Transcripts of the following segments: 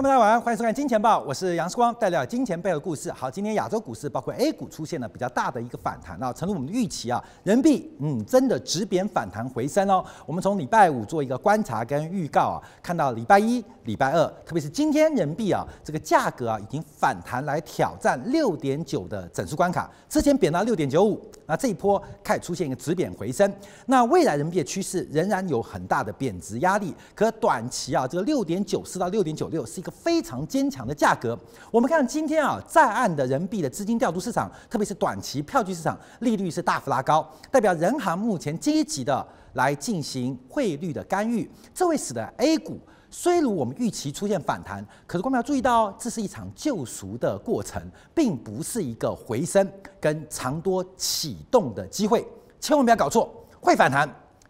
朋友，大家晚上好，欢迎收看《金钱报》，我是杨世光，带来金钱背后的故事。好，今天亚洲股市包括 A 股出现了比较大的一个反弹啊，成如我们的预期啊，人民币嗯真的止贬反弹回升哦。我们从礼拜五做一个观察跟预告啊，看到礼拜一、礼拜二，特别是今天人民币啊这个价格啊已经反弹来挑战六点九的整数关卡，之前贬到六点九五，那这一波开始出现一个止贬回升。那未来人民币的趋势仍然有很大的贬值压力，可短期啊这个六点九四到六点九六。一个非常坚强的价格。我们看今天啊，在岸的人民币的资金调度市场，特别是短期票据市场，利率是大幅拉高，代表人行目前积极的来进行汇率的干预，这会使得 A 股虽如我们预期出现反弹，可是我们要注意到，这是一场救赎的过程，并不是一个回升跟长多启动的机会，千万不要搞错，会反弹。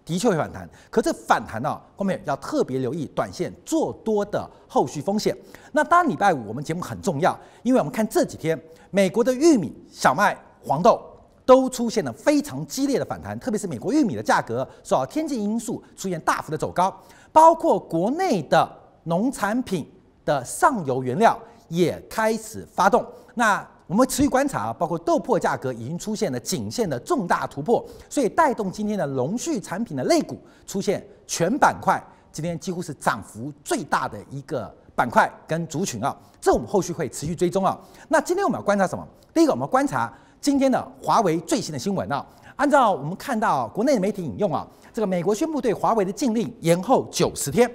的确会反弹，可这反弹呢、后面要特别留意短线做多的后续风险。那当礼拜五我们节目很重要，因为我们看这几天美国的玉米、小麦、黄豆都出现了非常激烈的反弹，特别是美国玉米的价格受到天气因素出现大幅的走高，包括国内的农产品的上游原料也开始发动。那我们持续观察啊，包括豆粕价格已经出现了颈线的重大突破，所以带动今天的农畜产品的类股出现全板块今天几乎是涨幅最大的一个板块跟族群啊，这我们后续会持续追踪啊。那今天我们要观察什么？第一个，我们观察今天的华为最新的新闻啊。按照我们看到国内的媒体引用啊，这个美国宣布对华为的禁令延后九十天，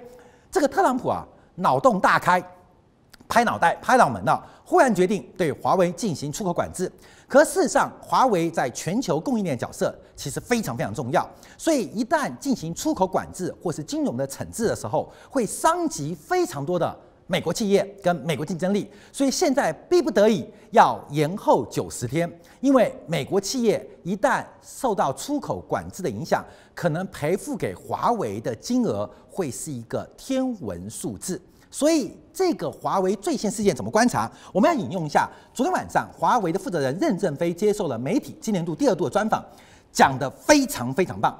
这个特朗普啊脑洞大开。拍脑袋、拍脑门了，忽然决定对华为进行出口管制。可事实上，华为在全球供应链角色其实非常非常重要。所以一旦进行出口管制或是金融的惩治的时候，会伤及非常多的美国企业跟美国竞争力。所以现在逼不得已要延后九十天，因为美国企业一旦受到出口管制的影响，可能赔付给华为的金额会是一个天文数字。所以这个华为最新事件怎么观察？我们要引用一下昨天晚上华为的负责人任正非接受了媒体今年度第二度的专访，讲得非常非常棒。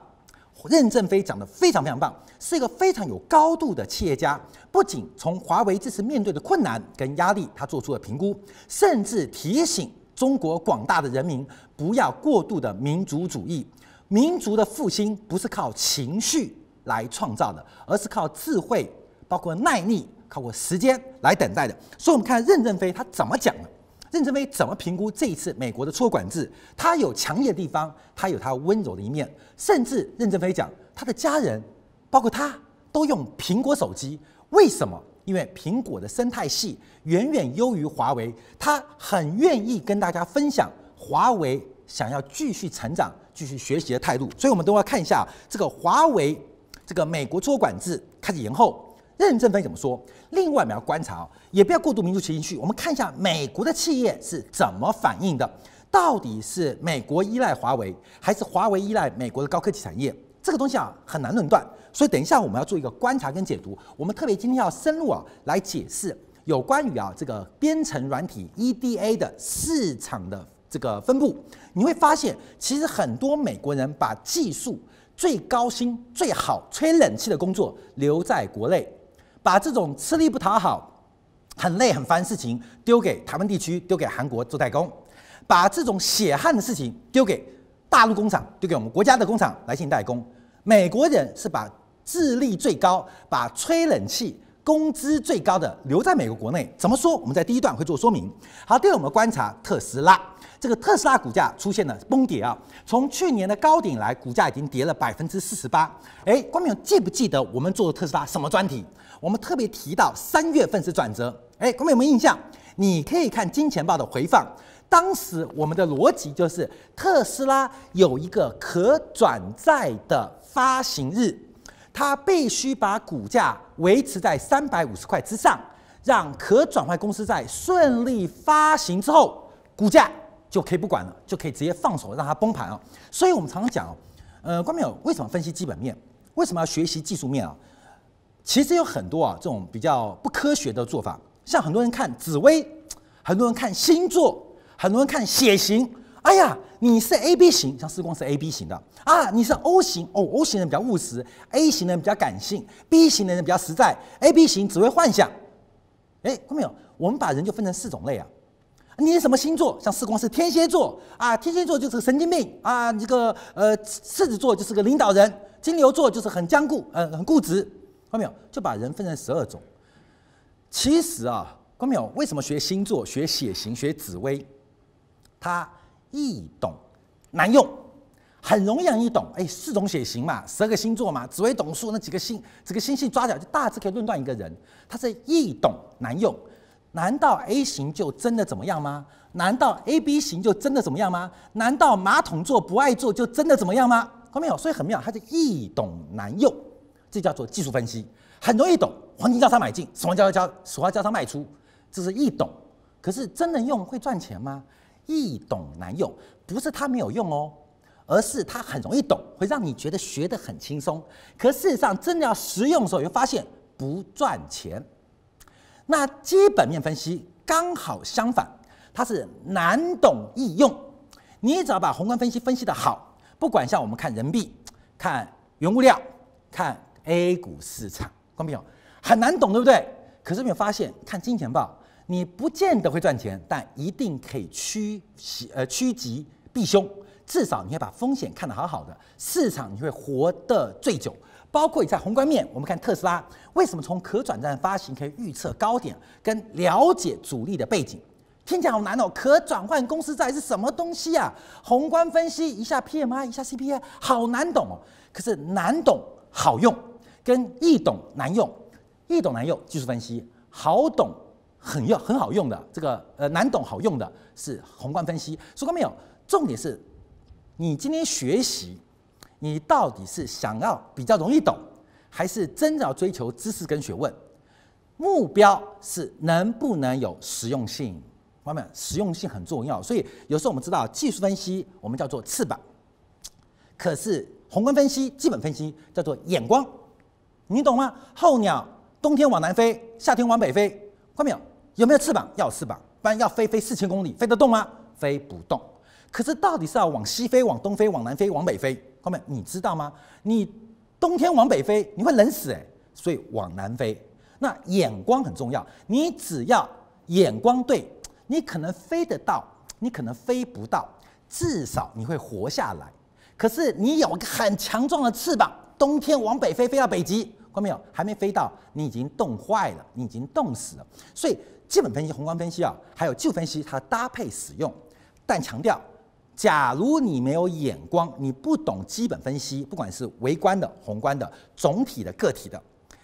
任正非讲得非常非常棒，是一个非常有高度的企业家。不仅从华为这次面对的困难跟压力，他做出了评估，甚至提醒中国广大的人民不要过度的民族主义。民族的复兴不是靠情绪来创造的，而是靠智慧，包括耐力。靠过时间来等待的，所以我们看任正非他怎么讲的，任正非怎么评估这一次美国的出口管制？他有强硬的地方，他有他温柔的一面，甚至任正非讲他的家人，包括他都用苹果手机，为什么？因为苹果的生态系远远优于华为，他很愿意跟大家分享华为想要继续成长、继续学习的态度。所以，我们都要看一下这个华为这个美国出口管制开始延后。任正非怎么说？另外，我们要观察哦，也不要过度民族情绪。我们看一下美国的企业是怎么反应的，到底是美国依赖华为，还是华为依赖美国的高科技产业？这个东西啊很难论断。所以，等一下我们要做一个观察跟解读。我们特别今天要深入啊来解释有关于啊这个编程软体 EDA 的市场的这个分布。你会发现，其实很多美国人把技术最高薪、最好吹冷气的工作留在国内。把这种吃力不讨好、很累很烦的事情丢给台湾地区，丢给韩国做代工；把这种血汗的事情丢给大陆工厂，丢给我们国家的工厂来进行代工。美国人是把智力最高、把吹冷气、工资最高的留在美国国内。怎么说？我们在第一段会做说明。好，第二我们观察特斯拉，这个特斯拉股价出现了崩跌啊，从去年的高点来，股价已经跌了百分之四十八。哎，观众记不记得我们做的特斯拉什么专题？我们特别提到三月份是转折，哎，各位有没有印象？你可以看金钱报的回放，当时我们的逻辑就是特斯拉有一个可转债的发行日，它必须把股价维持在三百五十块之上，让可转换公司债顺利发行之后，股价就可以不管了，就可以直接放手让它崩盘啊。所以我们常常讲，呃，观众朋友为什么分析基本面？为什么要学习技术面啊？其实有很多啊，这种比较不科学的做法，像很多人看紫微，很多人看星座，很多人看血型。哎呀，你是 A B 型，像四光是 A B 型的啊，你是 O 型哦，O 型人比较务实，A 型人比较感性，B 型的人比较实在，A B 型只会幻想。哎，看到没有？我们把人就分成四种类啊。你是什么星座？像四光是天蝎座啊，天蝎座就是个神经病啊。这个呃，狮子座就是个领导人，金牛座就是很僵固，呃，很固执。看到没有？就把人分成十二种。其实啊，看到没有？为什么学星座、学血型、学紫微？它易懂难用，很容易让你懂。哎，四种血型嘛，十二个星座嘛，紫微斗数那几个星，这个星系抓起来就大致可以论断一个人。它是易懂难用。难道 A 型就真的怎么样吗？难道 AB 型就真的怎么样吗？难道马桶座不爱坐就真的怎么样吗？看到没有？所以很妙，它是易懂难用，这叫做技术分析，很容易懂。黄金交叉买进，死亡交叉交，死亡交叉卖出，这是易懂。可是真的用会赚钱吗？易懂难用，不是它没有用哦，而是它很容易懂，会让你觉得学得很轻松。可事实上，真的要实用的时候，你会发现不赚钱。那基本面分析刚好相反，它是难懂易用。你只要把宏观分析分析得好，不管像我们看人民币、看原物料、看 A 股市场，看到没有？很难懂，对不对？可是没有发现，看金钱豹，你不见得会赚钱，但一定可以趋吉呃趋吉避凶，至少你会把风险看得好好的，市场你会活得最久。包括你在宏观面，我们看特斯拉为什么从可转债发行可以预测高点，跟了解主力的背景，听起来好难哦。可转换公司债是什么东西啊？宏观分析一下 PMI，一下 CPI，好难懂哦。可是难懂好用，跟易懂难用，易懂难用技术分析，好懂很用很好用的这个呃难懂好用的是宏观分析。说过没有？重点是你今天学习。你到底是想要比较容易懂，还是真的要追求知识跟学问？目标是能不能有实用性？朋友们，实用性很重要。所以有时候我们知道技术分析我们叫做翅膀，可是宏观分析、基本分析叫做眼光，你懂吗？候鸟冬天往南飞，夏天往北飞，看到没有？没有翅膀？要翅膀，不然要飞飞四千公里，飞得动吗？飞不动。可是到底是要往西飞、往东飞、往南飞、往北飞？后面你知道吗？你冬天往北飞，你会冷死诶。所以往南飞。那眼光很重要，你只要眼光对，你可能飞得到，你可能飞不到，至少你会活下来。可是你有个很强壮的翅膀，冬天往北飞，飞到北极，看到没有？还没飞到，你已经冻坏了，你已经冻死了。所以基本分析、宏观分析啊，还有技术分析，它搭配使用，但强调。假如你没有眼光，你不懂基本分析，不管是微观的、宏观的、总体的、个体的，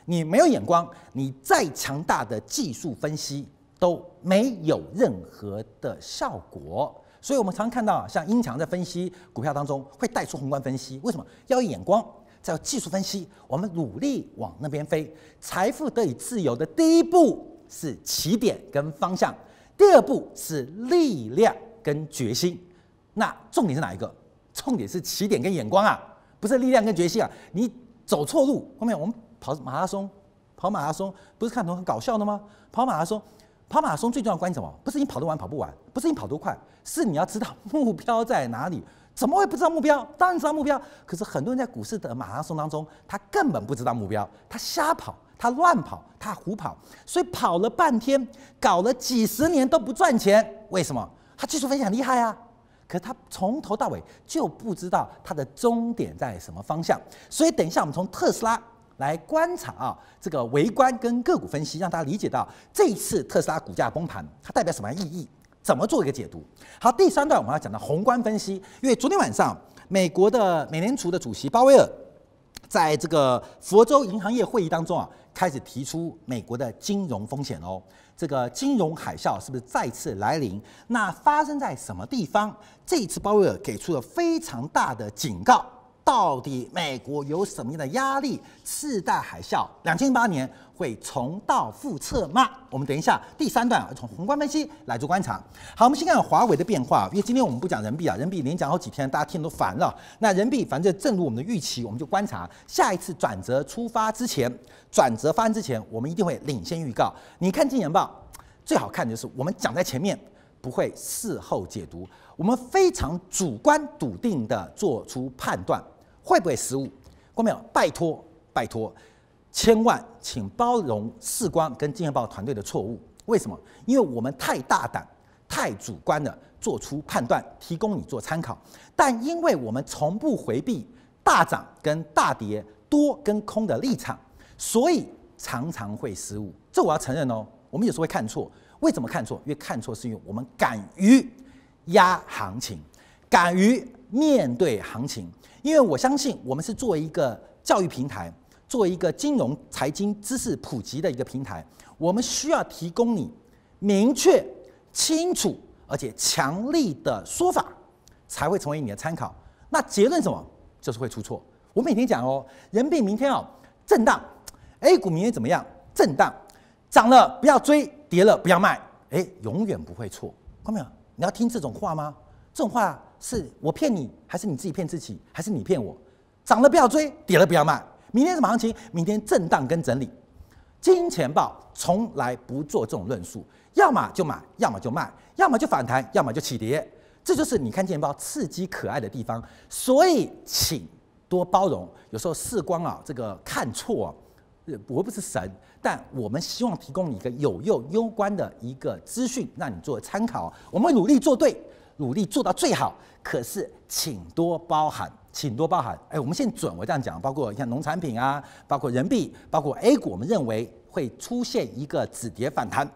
你没有眼光，你再强大的技术分析都没有任何的效果。所以，我们常看到像英强在分析股票当中会带出宏观分析，为什么？要有眼光，再有技术分析，我们努力往那边飞，财富得以自由的第一步是起点跟方向，第二步是力量跟决心。那重点是哪一个？重点是起点跟眼光啊，不是力量跟决心啊！你走错路，后面我们跑马拉松，跑马拉松不是看图很搞笑的吗？跑马拉松，跑马拉松最重要关键什么？不是你跑得完跑不完，不是你跑多快，是你要知道目标在哪里。怎么会不知道目标？当然知道目标，可是很多人在股市的马拉松当中，他根本不知道目标，他瞎跑，他乱跑，他胡跑，所以跑了半天，搞了几十年都不赚钱。为什么？他技术分析很厉害啊！可他从头到尾就不知道他的终点在什么方向，所以等一下我们从特斯拉来观察啊，这个微观跟个股分析，让大家理解到这一次特斯拉股价崩盘它代表什么意义，怎么做一个解读。好，第三段我们要讲到宏观分析，因为昨天晚上美国的美联储的主席鲍威尔在这个佛州银行业会议当中啊，开始提出美国的金融风险哦。这个金融海啸是不是再次来临？那发生在什么地方？这一次鲍威尔给出了非常大的警告。到底美国有什么样的压力？次贷海啸两千零八年会重蹈覆辙吗？我们等一下第三段从宏观分析来做观察。好，我们先看华为的变化，因为今天我们不讲人民币啊，人民币连讲好几天，大家听都烦了。那人民币反正正如我们的预期，我们就观察下一次转折出发之前，转折发生之前，我们一定会领先预告。你看《金钱报》，最好看的就是我们讲在前面，不会事后解读，我们非常主观笃定的做出判断。会不会失误？郭淼？拜托，拜托，千万请包容世光跟金钱豹团队的错误。为什么？因为我们太大胆、太主观的做出判断，提供你做参考。但因为我们从不回避大涨跟大跌、多跟空的立场，所以常常会失误。这我要承认哦。我们有时候会看错，为什么看错？因为看错是因为我们敢于压行情，敢于面对行情。因为我相信，我们是作为一个教育平台，作为一个金融财经知识普及的一个平台，我们需要提供你明确、清楚而且强力的说法，才会成为你的参考。那结论什么？就是会出错。我每天讲哦，人民币明天哦震荡，A 股明天怎么样？震荡，涨了不要追，跌了不要卖，哎，永远不会错。看到没有？你要听这种话吗？这种话。是我骗你，还是你自己骗自己，还是你骗我？涨了不要追，跌了不要卖。明天什么行情？明天震荡跟整理。金钱豹从来不做这种论述，要么就买，要么就卖，要么就反弹，要么就起跌。这就是你看金钱豹刺激可爱的地方。所以，请多包容。有时候视光啊，这个看错啊，我不是神，但我们希望提供你一个有用、攸关的一个资讯，让你做参考。我们努力做对。努力做到最好，可是请多包涵，请多包涵。哎，我们现在准，我这样讲，包括像农产品啊，包括人民币，包括 A 股，我们认为会出现一个止跌反弹，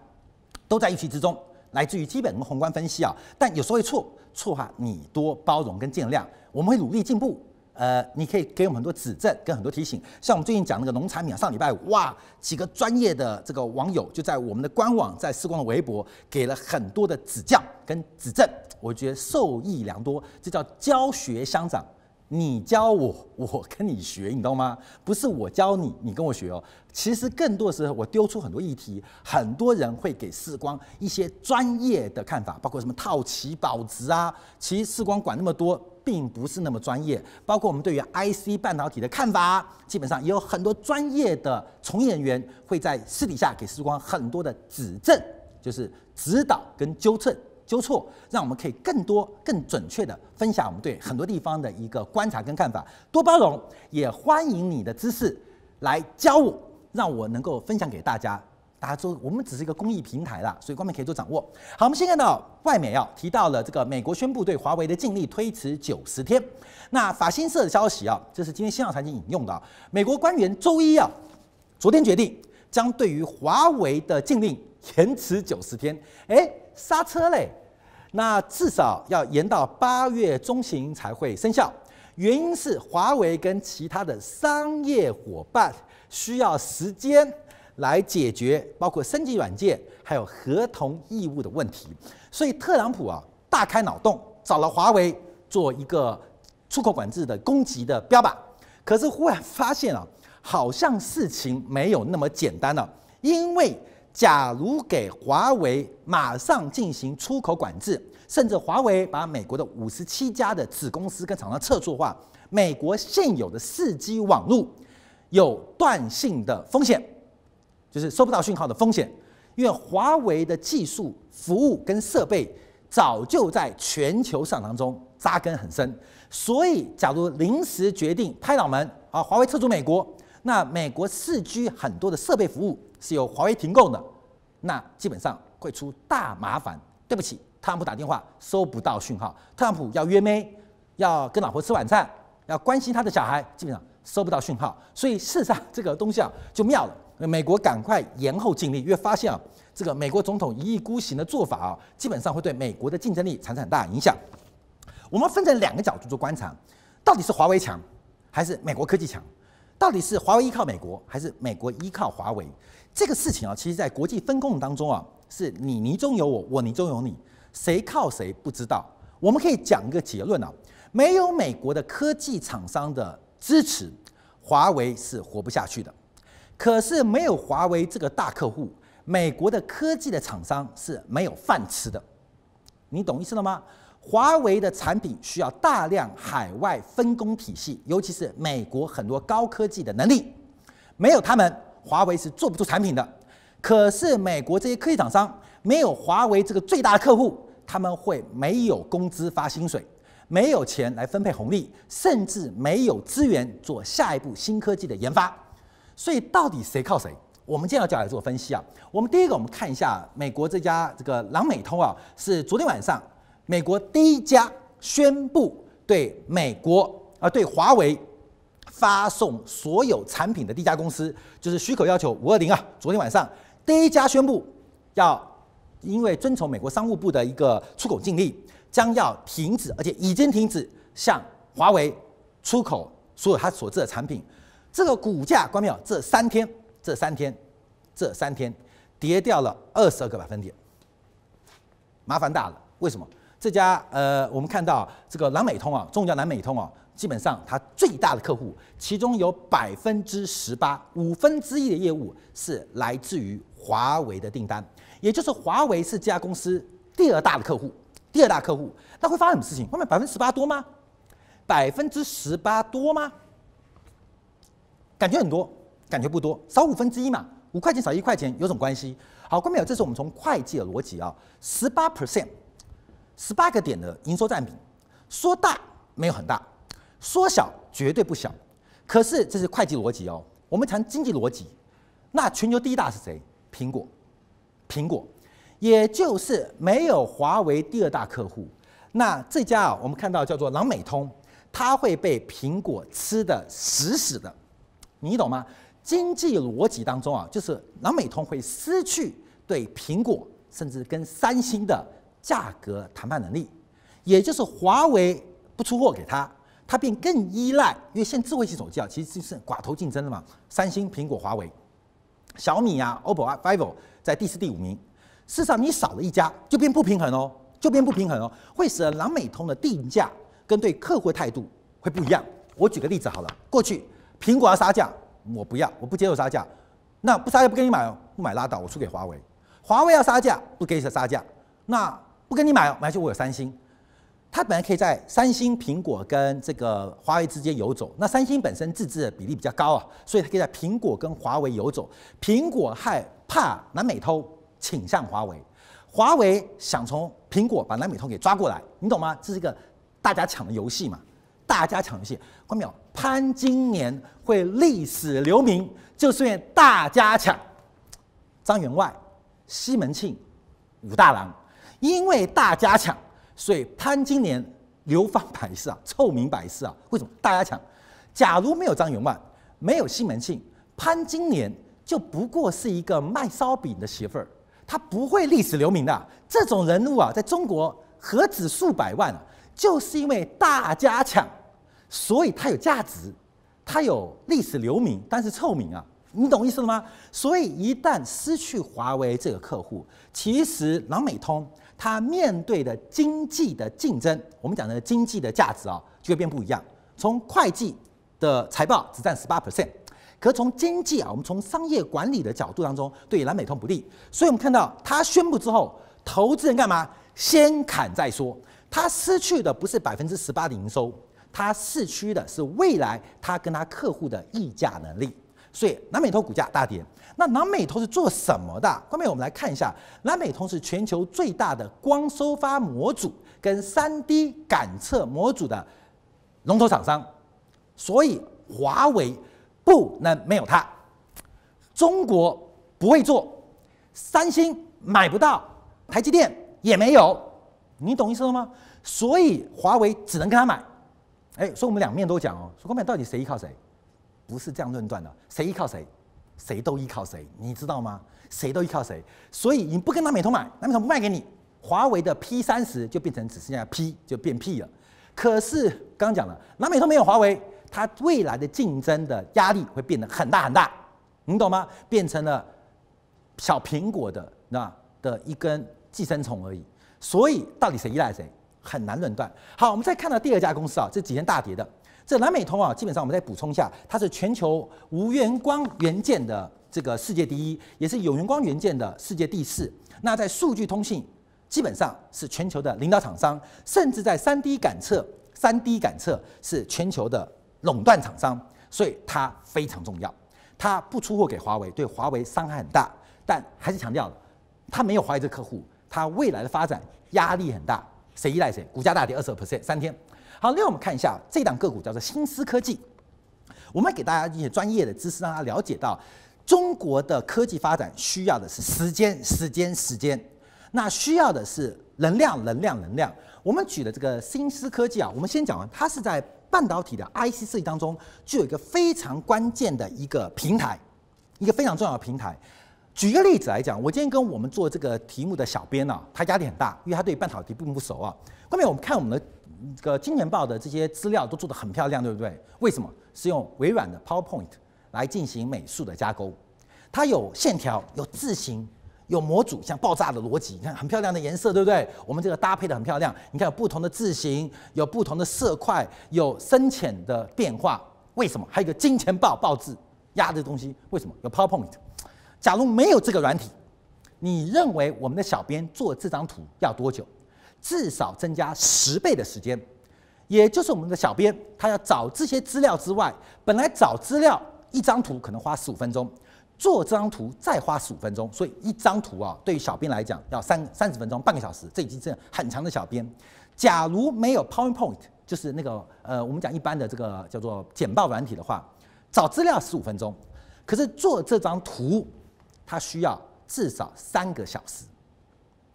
都在预期之中，来自于基本跟宏观分析啊。但有时候会错，错哈，你多包容跟见谅，我们会努力进步。呃，你可以给我们很多指正跟很多提醒，像我们最近讲那个农产品啊，上礼拜哇，几个专业的这个网友就在我们的官网，在视光的微博给了很多的指教跟指正，我觉得受益良多，这叫教学相长。你教我，我跟你学，你知道吗？不是我教你，你跟我学哦。其实更多的时候，我丢出很多议题，很多人会给视光一些专业的看法，包括什么套期保值啊。其实视光管那么多，并不是那么专业。包括我们对于 IC 半导体的看法，基本上也有很多专业的从业人员会在私底下给时光很多的指正，就是指导跟纠正。纠错，让我们可以更多、更准确的分享我们对很多地方的一个观察跟看法。多包容，也欢迎你的知识来教我，让我能够分享给大家。大家说，我们只是一个公益平台啦，所以观众可以做掌握。好，我们先看到外媒啊提到了这个美国宣布对华为的禁令推迟九十天。那法新社的消息啊，这是今天新浪财经引用的。美国官员周一啊，昨天决定将对于华为的禁令延迟九十天。诶。刹车嘞，那至少要延到八月中旬才会生效。原因是华为跟其他的商业伙伴需要时间来解决包括升级软件还有合同义务的问题。所以特朗普啊大开脑洞，找了华为做一个出口管制的攻击的标靶。可是忽然发现啊，好像事情没有那么简单了，因为。假如给华为马上进行出口管制，甚至华为把美国的五十七家的子公司跟厂商撤出的话，美国现有的四 G 网络有断信的风险，就是收不到讯号的风险。因为华为的技术、服务跟设备早就在全球市场当中扎根很深，所以假如临时决定拍脑门啊，华为撤出美国，那美国四 G 很多的设备服务。是由华为提供的，那基本上会出大麻烦。对不起，特朗普打电话收不到讯号，特朗普要约妹，要跟老婆吃晚餐，要关心他的小孩，基本上收不到讯号。所以事实上这个东西啊就妙了，美国赶快延后禁令，因为发现啊这个美国总统一意孤行的做法啊，基本上会对美国的竞争力产生很大影响。我们分成两个角度做观察，到底是华为强还是美国科技强？到底是华为依靠美国还是美国依靠华为？这个事情啊，其实，在国际分工当中啊，是你泥中有我，我泥中有你，谁靠谁不知道。我们可以讲一个结论啊，没有美国的科技厂商的支持，华为是活不下去的。可是没有华为这个大客户，美国的科技的厂商是没有饭吃的。你懂意思了吗？华为的产品需要大量海外分工体系，尤其是美国很多高科技的能力，没有他们。华为是做不出产品的，可是美国这些科技厂商没有华为这个最大的客户，他们会没有工资发薪水，没有钱来分配红利，甚至没有资源做下一步新科技的研发。所以到底谁靠谁？我们今天要来做分析啊。我们第一个，我们看一下美国这家这个朗美通啊，是昨天晚上美国第一家宣布对美国啊对华为发送所有产品的第一家公司，就是许可要求五二零啊。昨天晚上第一家宣布要因为遵从美国商务部的一个出口禁令，将要停止，而且已经停止向华为出口所有它所制的产品。这个股价，观众朋友，这三天。这三天，这三天跌掉了二十二个百分点，麻烦大了。为什么？这家呃，我们看到这个南美通啊，中国叫南美通啊，基本上它最大的客户，其中有百分之十八，五分之一的业务是来自于华为的订单，也就是华为是这家公司第二大的客户，第二大客户。那会发生什么事情？后面百分之十八多吗？百分之十八多吗？感觉很多。感觉不多，少五分之一嘛，五块钱少一块钱有什么关系？好，观众朋友，这是我们从会计的逻辑啊，十八 percent，十八个点的营收占比，说大没有很大，说小绝对不小。可是这是会计逻辑哦，我们谈经济逻辑，那全球第一大是谁？苹果，苹果，也就是没有华为第二大客户，那这家啊，我们看到叫做朗美通，它会被苹果吃得死死的，你懂吗？经济逻辑当中啊，就是朗美通会失去对苹果甚至跟三星的价格谈判能力，也就是华为不出货给他，他便更依赖，因为现在智慧型手机啊，其实就是寡头竞争的嘛，三星、苹果、华为、小米啊、OPPO 啊、vivo 在第四、第五名，事实上你少了一家，就变不平衡哦，就变不平衡哦，会使得朗美通的定价跟对客户态度会不一样。我举个例子好了，过去苹果要杀价。我不要，我不接受杀价，那不杀价不给你买哦，不买拉倒，我出给华为。华为要杀价，不给你杀价，那不跟你买，买就我有三星。它本来可以在三星、苹果跟这个华为之间游走，那三星本身自制的比例比较高啊，所以它可以在苹果跟华为游走。苹果害怕南美通倾向华为，华为想从苹果把南美通给抓过来，你懂吗？这是一个大家抢的游戏嘛。大家抢游戏，关没有？潘金莲会历史留名，就是因为大家抢。张员外、西门庆、武大郎，因为大家抢，所以潘金莲流芳百世啊，臭名百世啊。为什么？大家抢。假如没有张员外，没有西门庆，潘金莲就不过是一个卖烧饼的媳妇儿，她不会历史留名的。这种人物啊，在中国何止数百万啊？就是因为大家抢，所以它有价值，它有历史留名，但是臭名啊，你懂意思了吗？所以一旦失去华为这个客户，其实朗美通它面对的经济的竞争，我们讲的经济的价值啊，就会变不一样。从会计的财报只占十八 percent，可从经济啊，我们从商业管理的角度当中，对朗美通不利。所以我们看到它宣布之后，投资人干嘛？先砍再说。他失去的不是百分之十八的营收，它市区的是未来它跟它客户的议价能力。所以南美通股价大跌。那南美通是做什么的？后面我们来看一下，南美通是全球最大的光收发模组跟三 D 感测模组的龙头厂商。所以华为不能没有它，中国不会做，三星买不到，台积电也没有。你懂意思了吗？所以华为只能跟他买，哎，所以我们两面都讲哦。说后面到底谁依靠谁？不是这样论断的，谁依靠谁？谁都依靠谁？你知道吗？谁都依靠谁？所以你不跟南美通买，南美通不卖给你，华为的 P 三十就变成只剩下 P 就变 P 了。可是刚刚讲了，南美通没有华为，它未来的竞争的压力会变得很大很大，你懂吗？变成了小苹果的那的一根寄生虫而已。所以到底谁依赖谁很难论断。好，我们再看到第二家公司啊，这几天大跌的这南美通啊，基本上我们再补充一下，它是全球无源光元件的这个世界第一，也是有源光元件的世界第四。那在数据通信基本上是全球的领导厂商，甚至在三 D 感测，三 D 感测是全球的垄断厂商，所以它非常重要。它不出货给华为，对华为伤害很大，但还是强调，它没有华为这客户。它未来的发展压力很大，谁依赖谁？股价大跌二十二 percent 三天。好，另外我们看一下这档个股叫做新思科技。我们给大家一些专业的知识，让大家了解到中国的科技发展需要的是时间，时间，时间。那需要的是能量，能量，能量。我们举的这个新思科技啊，我们先讲完，它是在半导体的 IC 设计当中，具有一个非常关键的一个平台，一个非常重要的平台。举个例子来讲，我今天跟我们做这个题目的小编呢、他压力很大，因为他对半导体并不熟啊。后面我们看我们的这个金钱豹的这些资料都做得很漂亮，对不对？为什么？是用微软的 PowerPoint 来进行美术的加工，它有线条，有字型。有模组，像爆炸的逻辑，你看很漂亮的颜色，对不对？我们这个搭配的很漂亮。你看有不同的字型，有不同的色块，有深浅的变化。为什么？还有一个金钱豹豹字压的东西，为什么？有 PowerPoint。假如没有这个软体，你认为我们的小编做这张图要多久？至少增加十倍的时间。也就是我们的小编他要找这些资料之外，本来找资料一张图可能花十五分钟。做这张图再花十五分钟，所以一张图啊，对于小编来讲要三三十分钟，半个小时，这已经是很长的小编。假如没有 PowerPoint，就是那个呃，我们讲一般的这个叫做简报软体的话，找资料十五分钟，可是做这张图，它需要至少三个小时。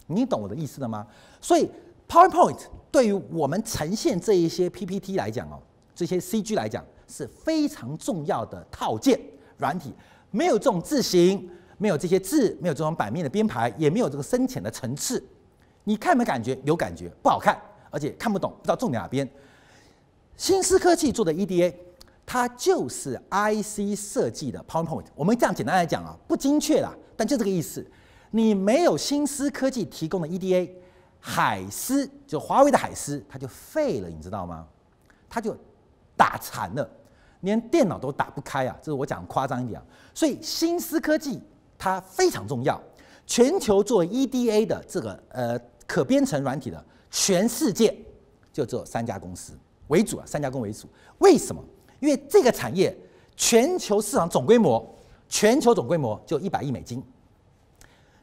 你懂我的意思了吗？所以 PowerPoint 对于我们呈现这一些 PPT 来讲哦，这些 CG 来讲是非常重要的套件软体。没有这种字型，没有这些字，没有这种版面的编排，也没有这个深浅的层次，你看没感觉？有感觉，不好看，而且看不懂，不知道重点哪边。新思科技做的 EDA，它就是 IC 设计的 PowerPoint。我们这样简单来讲啊，不精确啦，但就这个意思。你没有新思科技提供的 EDA，海思就华为的海思，它就废了，你知道吗？它就打残了。连电脑都打不开啊！这是我讲夸张一点啊。所以新思科技它非常重要。全球做 EDA 的这个呃可编程软体的，全世界就只有三家公司为主啊，三家公司为主。为什么？因为这个产业全球市场总规模，全球总规模就一百亿美金。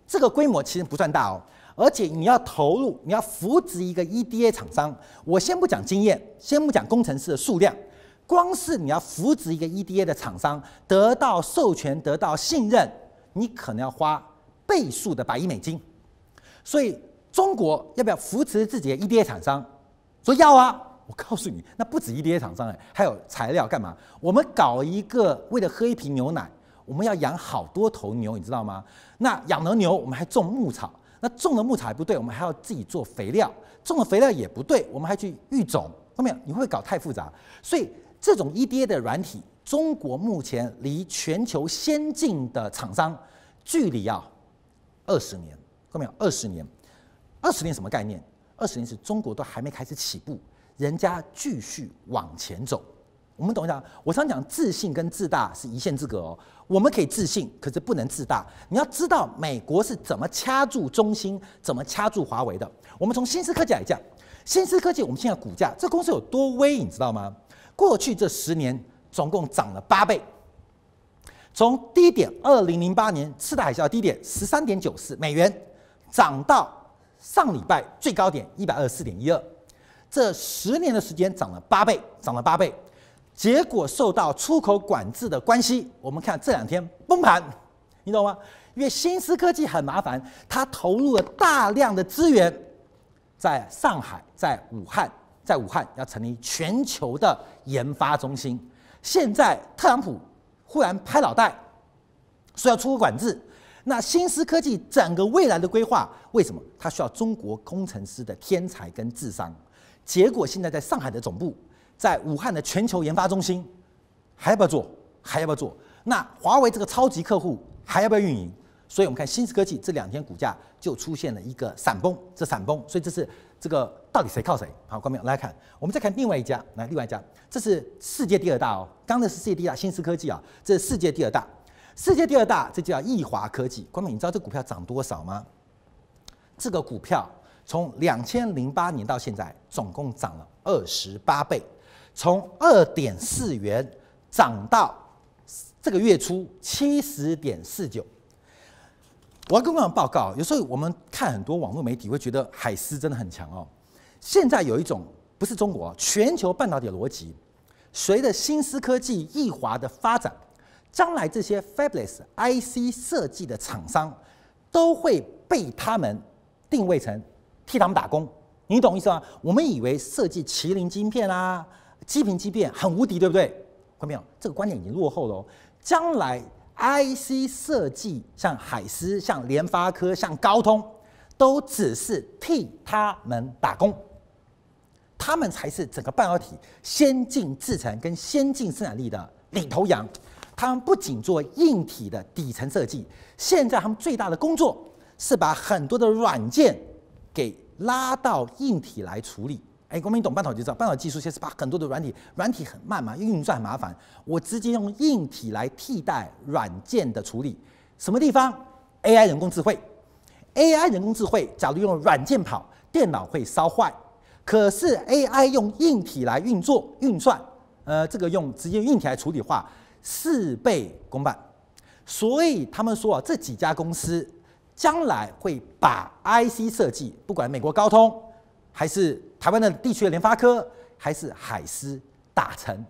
这个规模其实不算大哦，而且你要投入，你要扶植一个 EDA 厂商，我先不讲经验，先不讲工程师的数量。光是你要扶植一个 EDA 的厂商，得到授权、得到信任，你可能要花倍数的百亿美金。所以中国要不要扶持自己的 EDA 厂商？说要啊！我告诉你，那不止 EDA 厂商哎，还有材料干嘛？我们搞一个为了喝一瓶牛奶，我们要养好多头牛，你知道吗？那养了牛，我们还种牧草，那种了牧草还不对，我们还要自己做肥料，种了肥料也不对，我们还去育种，后面你会不会搞太复杂？所以。这种 EDA 的软体，中国目前离全球先进的厂商距离啊二十年，看到没有？二十年，二十年什么概念？二十年是中国都还没开始起步，人家继续往前走。我们懂一下？我常讲自信跟自大是一线之隔哦。我们可以自信，可是不能自大。你要知道美国是怎么掐住中兴，怎么掐住华为的。我们从新思科技来讲，新思科技我们现在股价，这公司有多威，你知道吗？过去这十年总共涨了八倍，从低点二零零八年次贷海啸低点十三点九四美元，涨到上礼拜最高点一百二十四点一二，这十年的时间涨了八倍，涨了八倍。结果受到出口管制的关系，我们看这两天崩盘，你懂吗？因为新思科技很麻烦，它投入了大量的资源在上海，在武汉。在武汉要成立全球的研发中心，现在特朗普忽然拍脑袋，说要出口管制，那新思科技整个未来的规划，为什么？它需要中国工程师的天才跟智商，结果现在在上海的总部，在武汉的全球研发中心，还要不要做？还要不要做？那华为这个超级客户还要不要运营？所以我们看新思科技这两天股价就出现了一个闪崩，这闪崩，所以这是。这个到底谁靠谁？好，观众来看，我们再看另外一家，来另外一家，这是世界第二大哦，刚才是世界第一大新思科技啊，这是世界第二大，世界第二大，这叫易华科技。观众，你知道这股票涨多少吗？这个股票从两千零八年到现在，总共涨了二十八倍，从二点四元涨到这个月初七十点四九。我要跟各位报告，有时候我们看很多网络媒体会觉得海思真的很强哦。现在有一种不是中国全球半导体的逻辑，随着新思科技易华的发展，将来这些 Fabulous IC 设计的厂商都会被他们定位成替他们打工，你懂意思吗？我们以为设计麒麟晶片啊、基频晶片很无敌，对不对？看到没有？这个观念已经落后了哦。将来 IC 设计像海思、像联发科、像高通，都只是替他们打工，他们才是整个半导体先进制程跟先进生产力的领头羊。他们不仅做硬体的底层设计，现在他们最大的工作是把很多的软件给拉到硬体来处理。哎，我们懂半导体知道，半导体技术其实把很多的软体，软体很慢嘛，运算很麻烦，我直接用硬体来替代软件的处理。什么地方？AI 人工智慧，AI 人工智慧，假如用软件跑，电脑会烧坏。可是 AI 用硬体来运作运算，呃，这个用直接用硬体来处理的话。事倍功半，所以他们说啊，这几家公司将来会把 IC 设计，不管美国高通，还是台湾的地区的联发科，还是海思，打成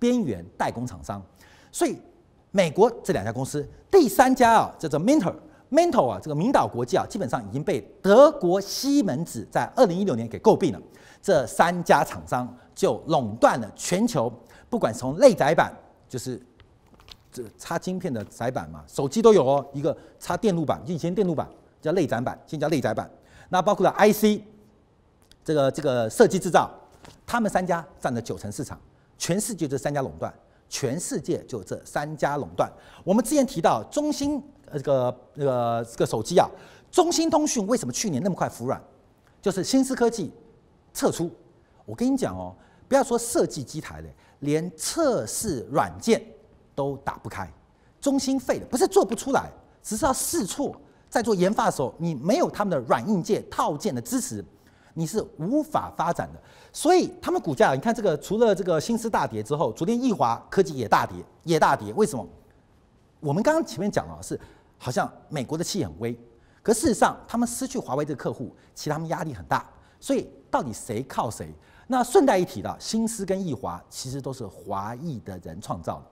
边缘代工厂商。所以美国这两家公司，第三家啊叫做 Mentor，Mentor 啊这个明导国际啊，基本上已经被德国西门子在二零一六年给购并了。这三家厂商就垄断了全球，不管从内载板。就是这插晶片的载板嘛，手机都有哦。一个插电路板，以前电路板叫内载板，现在叫内载板。那包括了 IC，这个这个设计制造，他们三家占了九成市场，全世界这三家垄断，全世界就这三家垄断。我们之前提到中兴呃这个这个这个手机啊，中兴通讯为什么去年那么快服软？就是新思科技撤出。我跟你讲哦，不要说设计机台嘞。连测试软件都打不开，中心废了，不是做不出来，只是要试错。在做研发的时候，你没有他们的软硬件套件的支持，你是无法发展的。所以他们股价，你看这个，除了这个新思大跌之后，昨天易华科技也大跌，也大跌。为什么？我们刚刚前面讲了，是好像美国的气很微，可事实上他们失去华为这个客户，其实他们压力很大。所以到底谁靠谁？那顺带一提的，新思跟易华其实都是华裔的人创造的，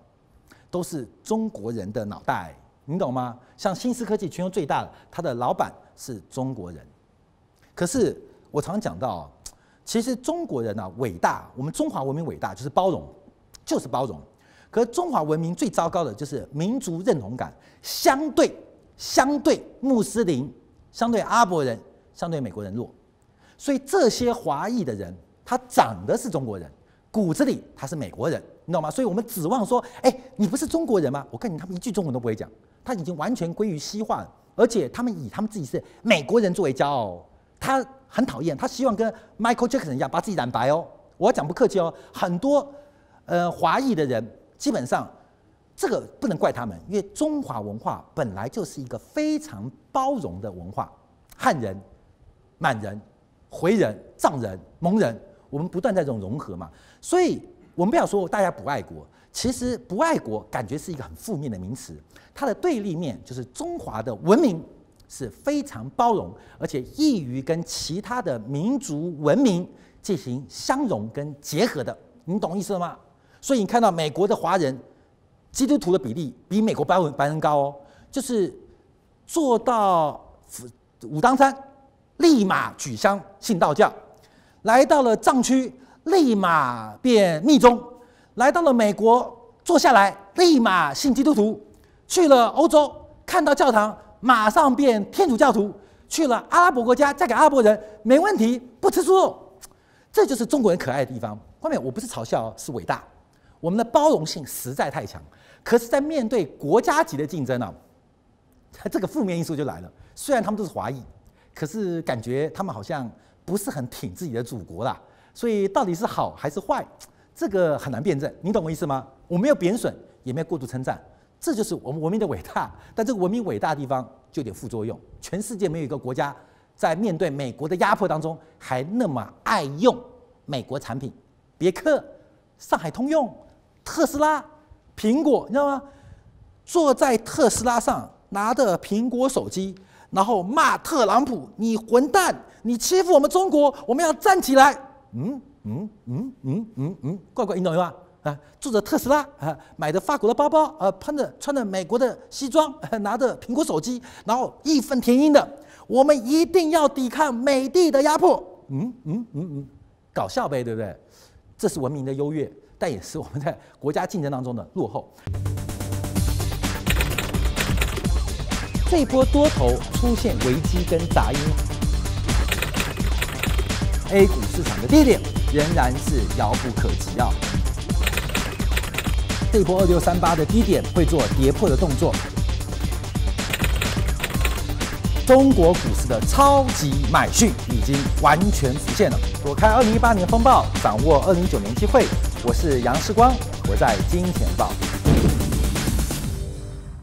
都是中国人的脑袋，你懂吗？像新思科技全球最大的，它的老板是中国人。可是我常讲到，其实中国人啊伟大，我们中华文明伟大就是包容，就是包容。可是中华文明最糟糕的就是民族认同感，相对相对穆斯林，相对阿拉伯人，相对美国人弱。所以这些华裔的人。他长得是中国人，骨子里他是美国人，你懂吗？所以我们指望说，哎，你不是中国人吗？我看你他们一句中文都不会讲，他已经完全归于西化了，而且他们以他们自己是美国人作为骄傲，他很讨厌，他希望跟 Michael Jackson 一样把自己染白哦。我要讲不客气哦，很多呃华裔的人基本上这个不能怪他们，因为中华文化本来就是一个非常包容的文化，汉人、满人、回人、藏人、蒙人。我们不断在这种融合嘛，所以我们不要说大家不爱国，其实不爱国感觉是一个很负面的名词。它的对立面就是中华的文明是非常包容，而且易于跟其他的民族文明进行相融跟结合的。你懂意思了吗？所以你看到美国的华人基督徒的比例比美国白人白人高哦，就是做到武当山立马举香信道教。来到了藏区，立马变密宗；来到了美国，坐下来，立马信基督徒；去了欧洲，看到教堂，马上变天主教徒；去了阿拉伯国家，嫁给阿拉伯人，没问题，不吃猪肉。这就是中国人可爱的地方。后面我不是嘲笑，是伟大。我们的包容性实在太强。可是，在面对国家级的竞争呢、啊，这个负面因素就来了。虽然他们都是华裔，可是感觉他们好像。不是很挺自己的祖国啦，所以到底是好还是坏，这个很难辩证。你懂我意思吗？我没有贬损，也没有过度称赞，这就是我们文明的伟大。但这个文明伟大的地方就有点副作用。全世界没有一个国家在面对美国的压迫当中还那么爱用美国产品，别克、上海通用、特斯拉、苹果，你知道吗？坐在特斯拉上拿着苹果手机，然后骂特朗普：“你混蛋！”你欺负我们中国，我们要站起来。嗯嗯嗯嗯嗯嗯，怪怪，你懂吗？啊，坐着特斯拉啊，买的法国的包包，呃，穿着穿着美国的西装，拿着苹果手机，然后义愤填膺的，我们一定要抵抗美帝的压迫。嗯嗯嗯嗯，搞笑呗，对不对？这是文明的优越，但也是我们在国家竞争当中的落后。这波多头出现危机跟杂音，A 股市场的低点仍然是遥不可及啊！这波二六三八的低点会做跌破的动作，中国股市的超级买讯已经完全实现了。躲开二零一八年风暴，掌握二零一九年机会。我是杨世光，我在金钱报。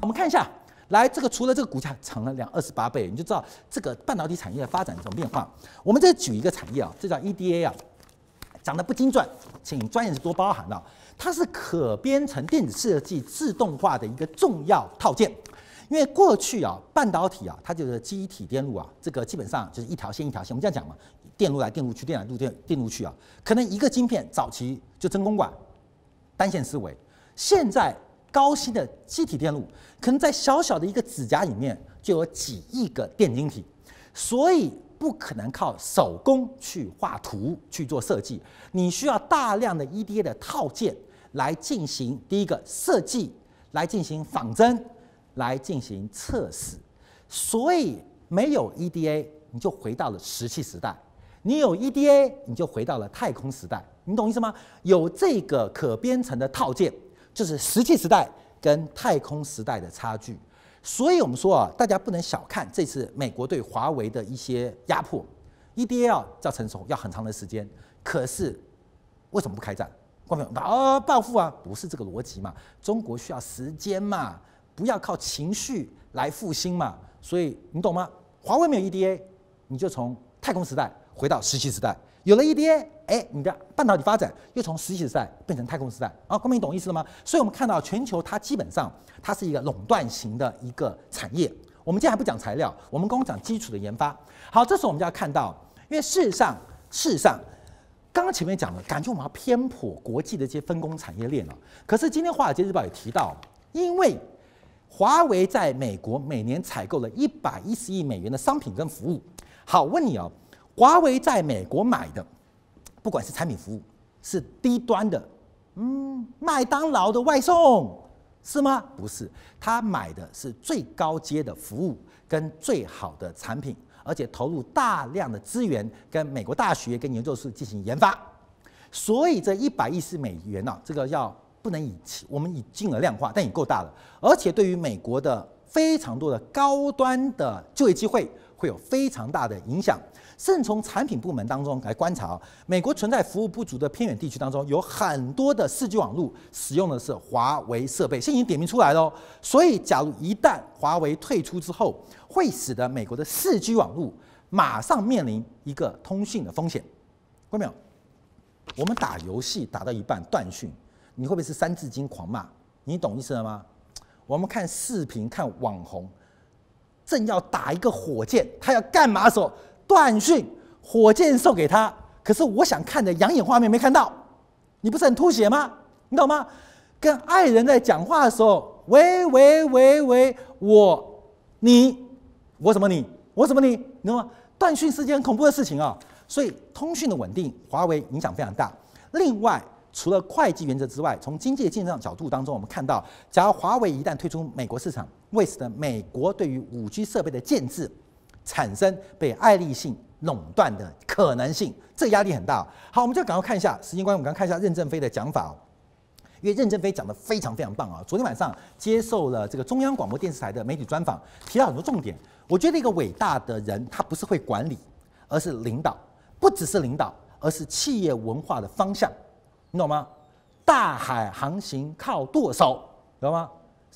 我们看一下。来，这个除了这个股价涨了两二十八倍，你就知道这个半导体产业的发展这种变化。我们再举一个产业啊，这叫 EDA 啊，讲的不精准，请专业人士多包涵啊。它是可编程电子设计自动化的一个重要套件。因为过去啊，半导体啊，它就是记忆体电路啊，这个基本上就是一条线一条线。我们这样讲嘛，电路来电路去，电来路电电路去啊，可能一个晶片早期就真空管单线思维，现在。高新的积体电路，可能在小小的一个指甲里面就有几亿个电晶体，所以不可能靠手工去画图去做设计，你需要大量的 EDA 的套件来进行第一个设计，来进行仿真，来进行测试。所以没有 EDA，你就回到了石器时代；你有 EDA，你就回到了太空时代。你懂意思吗？有这个可编程的套件。就是石器时代跟太空时代的差距，所以我们说啊，大家不能小看这次美国对华为的一些压迫。EDA 要成熟要很长的时间，可是为什么不开战？官方啊报复啊，不是这个逻辑嘛？中国需要时间嘛，不要靠情绪来复兴嘛。所以你懂吗？华为没有 EDA，你就从太空时代回到石器时代。有了 EDA，哎，你的半导体发展又从石器时代变成太空时代啊！光明，懂意思了吗？所以，我们看到全球它基本上它是一个垄断型的一个产业。我们今天还不讲材料，我们刚刚讲基础的研发。好，这时候我们就要看到，因为事实上，事实上，刚刚前面讲了，感觉我们要偏颇国际的这些分工产业链了。可是今天《华尔街日报》也提到，因为华为在美国每年采购了一百一十亿美元的商品跟服务。好，问你哦。华为在美国买的，不管是产品服务，是低端的，嗯，麦当劳的外送是吗？不是，他买的是最高阶的服务跟最好的产品，而且投入大量的资源跟美国大学跟研究室进行研发。所以这一百亿是美元啊，这个要不能以我们以金额量化，但也够大了，而且对于美国的非常多的高端的就业机会会有非常大的影响。甚至从产品部门当中来观察，美国存在服务不足的偏远地区当中，有很多的四 G 网络使用的是华为设备，现在已经点名出来了。所以，假如一旦华为退出之后，会使得美国的四 G 网络马上面临一个通讯的风险。看到没有？我们打游戏打到一半断讯，你会不会是三字经狂骂？你懂意思了吗？我们看视频看网红，正要打一个火箭，他要干嘛的时候？断讯，火箭送给他，可是我想看的养眼画面没看到，你不是很吐血吗？你懂吗？跟爱人在讲话的时候，喂喂喂喂，我你我什么你我什么你，你懂吗？断讯是件很恐怖的事情啊，所以通讯的稳定，华为影响非常大。另外，除了会计原则之外，从经济的竞争角度当中，我们看到，假如华为一旦退出美国市场，为使得美国对于五 G 设备的建制。产生被爱立信垄断的可能性，这压力很大。好，我们就赶快看一下时间关系，我们刚看一下任正非的讲法哦。因为任正非讲的非常非常棒啊！昨天晚上接受了这个中央广播电视台的媒体专访，提到很多重点。我觉得一个伟大的人，他不是会管理，而是领导，不只是领导，而是企业文化的方向，你懂吗？大海航行靠舵手，懂吗？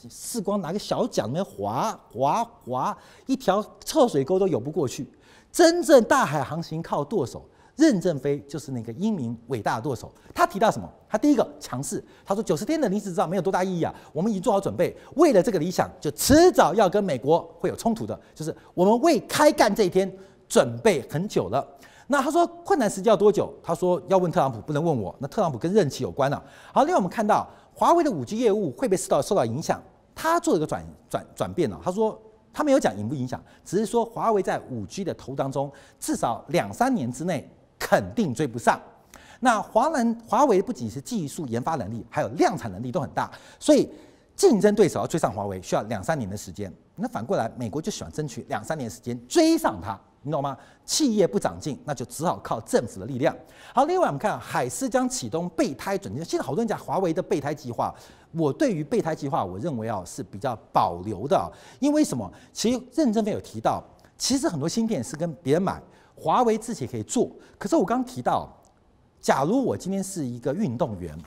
世光拿个小桨那边划划划，一条臭水沟都游不过去。真正大海航行靠舵手，任正非就是那个英明伟大的舵手。他提到什么？他第一个强势，他说九十天的临时执照没有多大意义啊，我们已经做好准备，为了这个理想，就迟早要跟美国会有冲突的，就是我们为开干这一天准备很久了。那他说困难时间要多久？他说要问特朗普，不能问我。那特朗普跟任期有关了、啊。好，另外我们看到华为的五 G 业务会不会受到受到影响？他做了一个转转转变了、他说他没有讲影不影响，只是说华为在五 G 的投当中，至少两三年之内肯定追不上。那华能华为不仅是技术研发能力，还有量产能力都很大，所以竞争对手要追上华为需要两三年的时间。那反过来，美国就喜欢争取两三年时间追上它。你懂吗？企业不长进，那就只好靠政府的力量。好，另外我们看海思将启动备胎准备。现在好多人讲华为的备胎计划，我对于备胎计划，我认为啊是比较保留的。因为什么？其实任正非有提到，其实很多芯片是跟别人买，华为自己也可以做。可是我刚提到，假如我今天是一个运动员，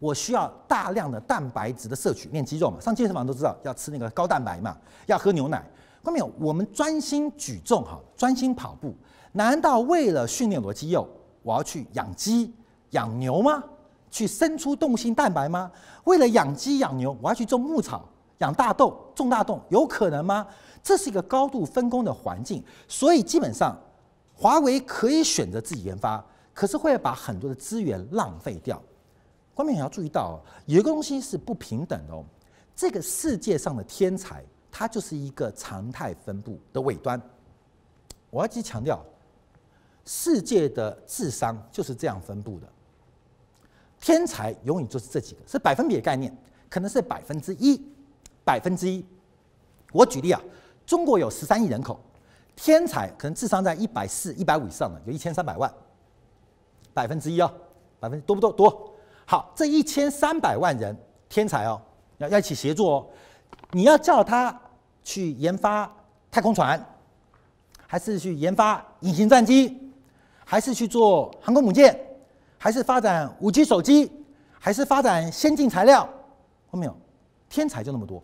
我需要大量的蛋白质的摄取，练肌肉嘛，上健身房都知道要吃那个高蛋白嘛，要喝牛奶。看到没有？我们专心举重哈，专心跑步，难道为了训练我的肌肉，我要去养鸡、养牛吗？去生出动物性蛋白吗？为了养鸡养牛，我要去种牧草、养大豆、种大豆，有可能吗？这是一个高度分工的环境，所以基本上，华为可以选择自己研发，可是会把很多的资源浪费掉。观众也要注意到，有一个东西是不平等的哦，这个世界上的天才。它就是一个常态分布的尾端。我要继续强调，世界的智商就是这样分布的。天才永远就是这几个，是百分比的概念，可能是百分之一，百分之一。我举例啊，中国有十三亿人口，天才可能智商在一百四、一百五以上的，有一千三百万，百分之一哦，百分多不多？多。好，这一千三百万人天才哦，要要一起协作哦。你要叫他去研发太空船，还是去研发隐形战机，还是去做航空母舰，还是发展五 G 手机，还是发展先进材料？后面有？天才就那么多，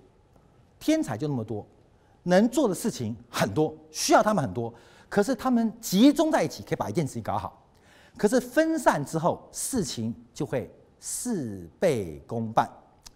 天才就那么多，能做的事情很多，需要他们很多。可是他们集中在一起，可以把一件事情搞好。可是分散之后，事情就会事倍功半。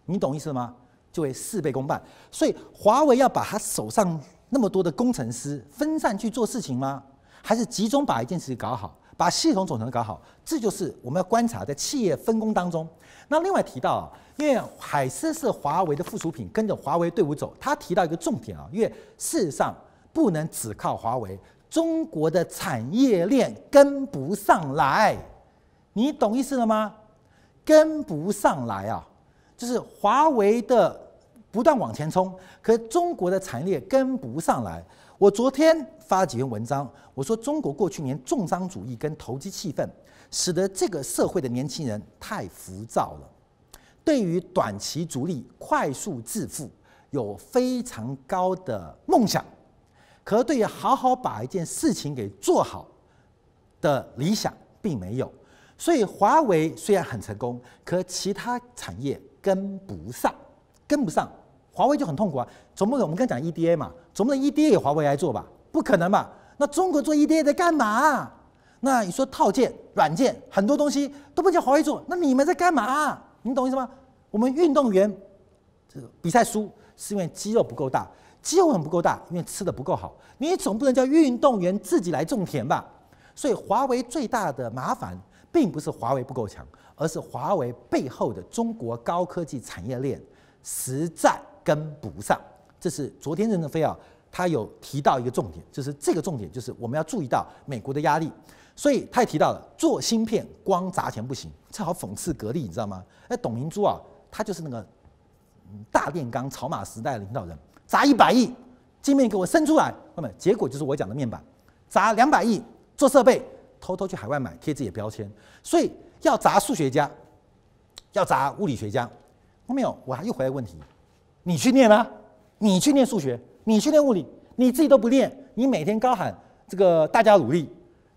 你懂意思吗？就会事倍功半，所以华为要把他手上那么多的工程师分散去做事情吗？还是集中把一件事情搞好，把系统总成搞好？这就是我们要观察在企业分工当中。那另外提到啊，因为海思是华为的附属品，跟着华为队伍走。他提到一个重点啊，因为事实上不能只靠华为，中国的产业链跟不上来，你懂意思了吗？跟不上来啊。就是华为的不断往前冲，可中国的产业跟不上来。我昨天发几篇文章，我说中国过去年重商主义跟投机气氛，使得这个社会的年轻人太浮躁了，对于短期逐利、快速致富有非常高的梦想，可对于好好把一件事情给做好的理想并没有。所以华为虽然很成功，可其他产业。跟不上，跟不上，华为就很痛苦啊！总不能我们刚讲 EDA 嘛，总不能 EDA 由华为来做吧？不可能吧？那中国做 EDA 在干嘛？那你说套件、软件很多东西都不叫华为做，那你们在干嘛？你懂意思吗？我们运动员这个比赛输是因为肌肉不够大，肌肉很不够大，因为吃的不够好。你总不能叫运动员自己来种田吧？所以华为最大的麻烦，并不是华为不够强。而是华为背后的中国高科技产业链实在跟不上，这是昨天任正非啊，他有提到一个重点，就是这个重点就是我们要注意到美国的压力，所以他也提到了做芯片光砸钱不行，这好讽刺格力，你知道吗？那董明珠啊，他就是那个大炼钢草马时代的领导人，砸一百亿晶片给我生出来，那么结果就是我讲的面板，砸两百亿做设备，偷偷去海外买贴自己的标签，所以。要砸数学家，要砸物理学家，看没有？我还又回来问题，你去念啊？你去念数学，你去念物理，你自己都不念，你每天高喊这个大家努力，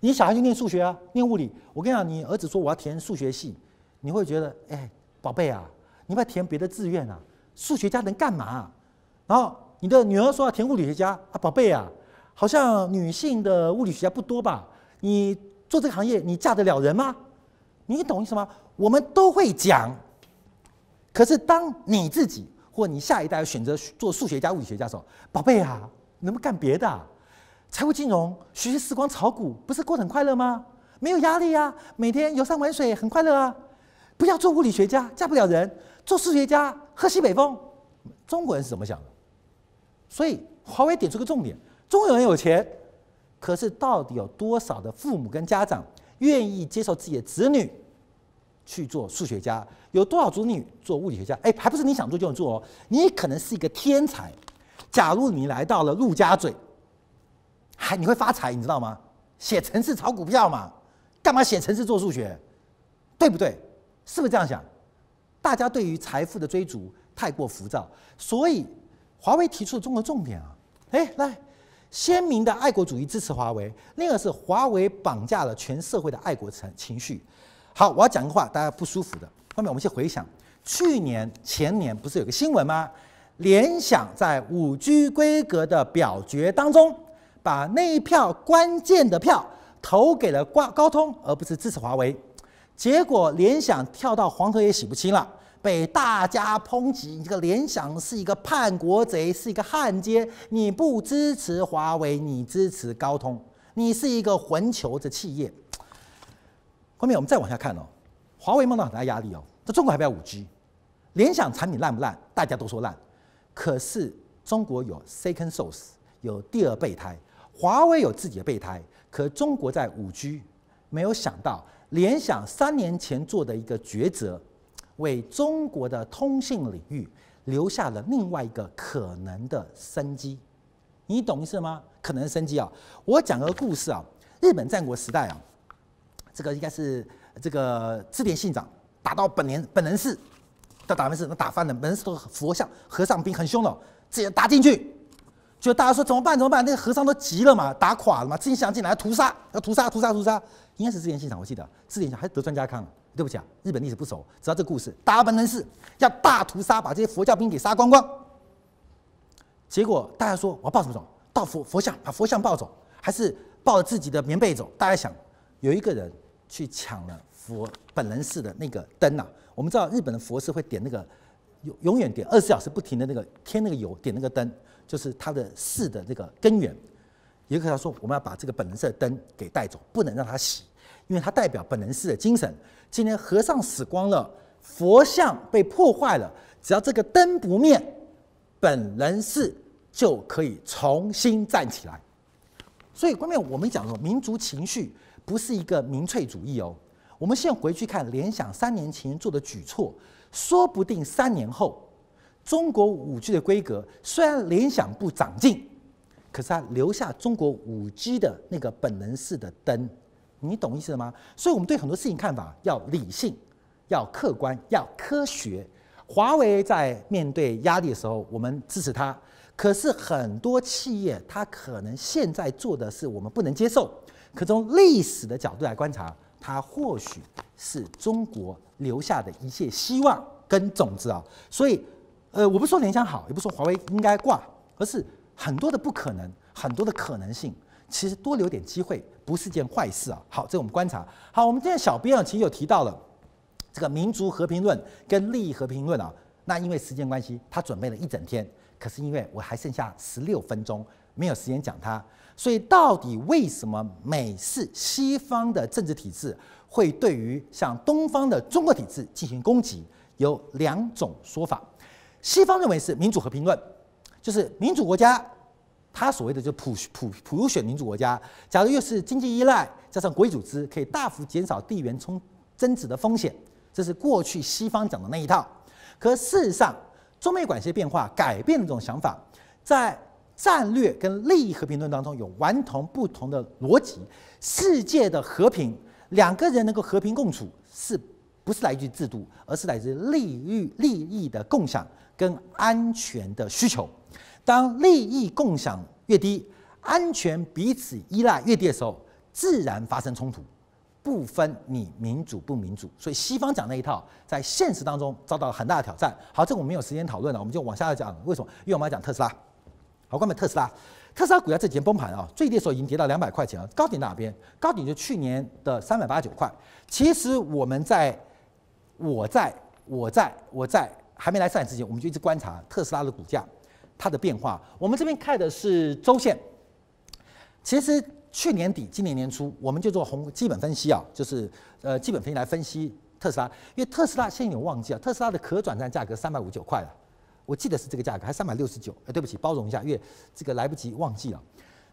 你小孩去念数学啊，念物理。我跟你讲，你儿子说我要填数学系，你会觉得，哎，宝贝啊，你不要填别的志愿啊，数学家能干嘛？然后你的女儿说要填物理学家啊，宝贝啊，好像女性的物理学家不多吧？你做这个行业，你嫁得了人吗？你懂意思吗？我们都会讲，可是当你自己或你下一代选择做数学家、物理学家的时候，宝贝啊，能不能干别的啊？财务金融、学习时光、炒股，不是过得很快乐吗？没有压力啊，每天游山玩水，很快乐啊。不要做物理学家，嫁不了人；做数学家，喝西北风。中国人是怎么想的？所以华为点出个重点：中国人有钱，可是到底有多少的父母跟家长愿意接受自己的子女去做数学家？有多少子女做物理学家？哎，还不是你想做就能做哦。你可能是一个天才，假如你来到了陆家嘴。还你会发财，你知道吗？写程式炒股票嘛，干嘛写程式做数学？对不对？是不是这样想？大家对于财富的追逐太过浮躁，所以华为提出的中国重点啊，哎，来，鲜明的爱国主义支持华为，那个是华为绑架了全社会的爱国情情绪。好，我要讲个话，大家不舒服的。后面我们先回想，去年前年不是有个新闻吗？联想在五 G 规格的表决当中。把那一票关键的票投给了挂高通，而不是支持华为，结果联想跳到黄河也洗不清了，被大家抨击。你这个联想是一个叛国贼，是一个汉奸。你不支持华为，你支持高通，你是一个混球的企业。后面我们再往下看哦，华为梦到很大压力哦，在中国还不要五 G，联想产品烂不烂？大家都说烂，可是中国有 second source，有第二备胎。华为有自己的备胎，可中国在五 G 没有想到，联想三年前做的一个抉择，为中国的通信领域留下了另外一个可能的生机。你懂意思吗？可能生机啊！我讲个故事啊，日本战国时代啊，这个应该是这个织田信长打到本能本能寺，到打完寺，那打翻了，本能寺都佛像和尚兵很凶的，直接打进去。就大家说怎么办？怎么办？那个和尚都急了嘛，打垮了嘛。织田信长进来屠杀，要屠杀，屠杀，屠杀。应该是织田信长，我记得织田信长还是德川家康。对不起啊，日本历史不熟，知道这个故事。打本能寺要大屠杀，把这些佛教兵给杀光光。结果大家说我要抱什么走？抱佛佛像，把佛像抱走，还是抱自己的棉被走？大家想，有一个人去抢了佛本人寺的那个灯呐、啊。我们知道日本的佛寺会点那个永永远点二十四小时不停的那个添那个油点那个灯。就是他的寺的这个根源，也可以说我们要把这个本能寺的灯给带走，不能让它熄，因为它代表本能寺的精神。今天和尚死光了，佛像被破坏了，只要这个灯不灭，本能寺就可以重新站起来。所以，关键我们讲说，民族情绪不是一个民粹主义哦。我们现回去看联想三年前做的举措，说不定三年后。中国五 G 的规格虽然联想不长进，可是它留下中国五 G 的那个本能式的灯，你懂意思了吗？所以我们对很多事情看法要理性、要客观、要科学。华为在面对压力的时候，我们支持它，可是很多企业它可能现在做的是我们不能接受。可从历史的角度来观察，它或许是中国留下的一切希望跟种子啊，所以。呃，我不说联想好，也不说华为应该挂，而是很多的不可能，很多的可能性，其实多留点机会不是件坏事啊。好，这我们观察。好，我们今天小编啊，其实有提到了这个民族和平论跟利益和平论啊。那因为时间关系，他准备了一整天，可是因为我还剩下十六分钟，没有时间讲它，所以到底为什么美式西方的政治体制会对于像东方的中国体制进行攻击？有两种说法。西方认为是民主和平论，就是民主国家，他所谓的就普普普选民主国家，假如又是经济依赖，加上国际组织，可以大幅减少地缘冲争执的风险，这是过去西方讲的那一套。可事实上，中美关系变化改变了这种想法，在战略跟利益和平论当中有完全不同的逻辑。世界的和平，两个人能够和平共处，是不是来自于制度，而是来自于利益利益的共享。跟安全的需求，当利益共享越低，安全彼此依赖越低的时候，自然发生冲突，不分你民主不民主。所以西方讲那一套，在现实当中遭到了很大的挑战。好，这个我们没有时间讨论了，我们就往下讲。为什么？因为我们要讲特斯拉。好，关于特斯拉，特斯拉股价这几天崩盘啊，最低的时候已经跌到两百块钱了。高点在哪边？高点就去年的三百八十九块。其实我们在，我在，我在，我在。还没来上海之前，我们就一直观察特斯拉的股价，它的变化。我们这边看的是周线，其实去年底、今年年初，我们就做红基本分析啊，就是呃基本分析来分析特斯拉，因为特斯拉现在有忘记啊，特斯拉的可转债价格三百五九块了，我记得是这个价格，还三百六十九。哎，对不起，包容一下，因为这个来不及忘记了。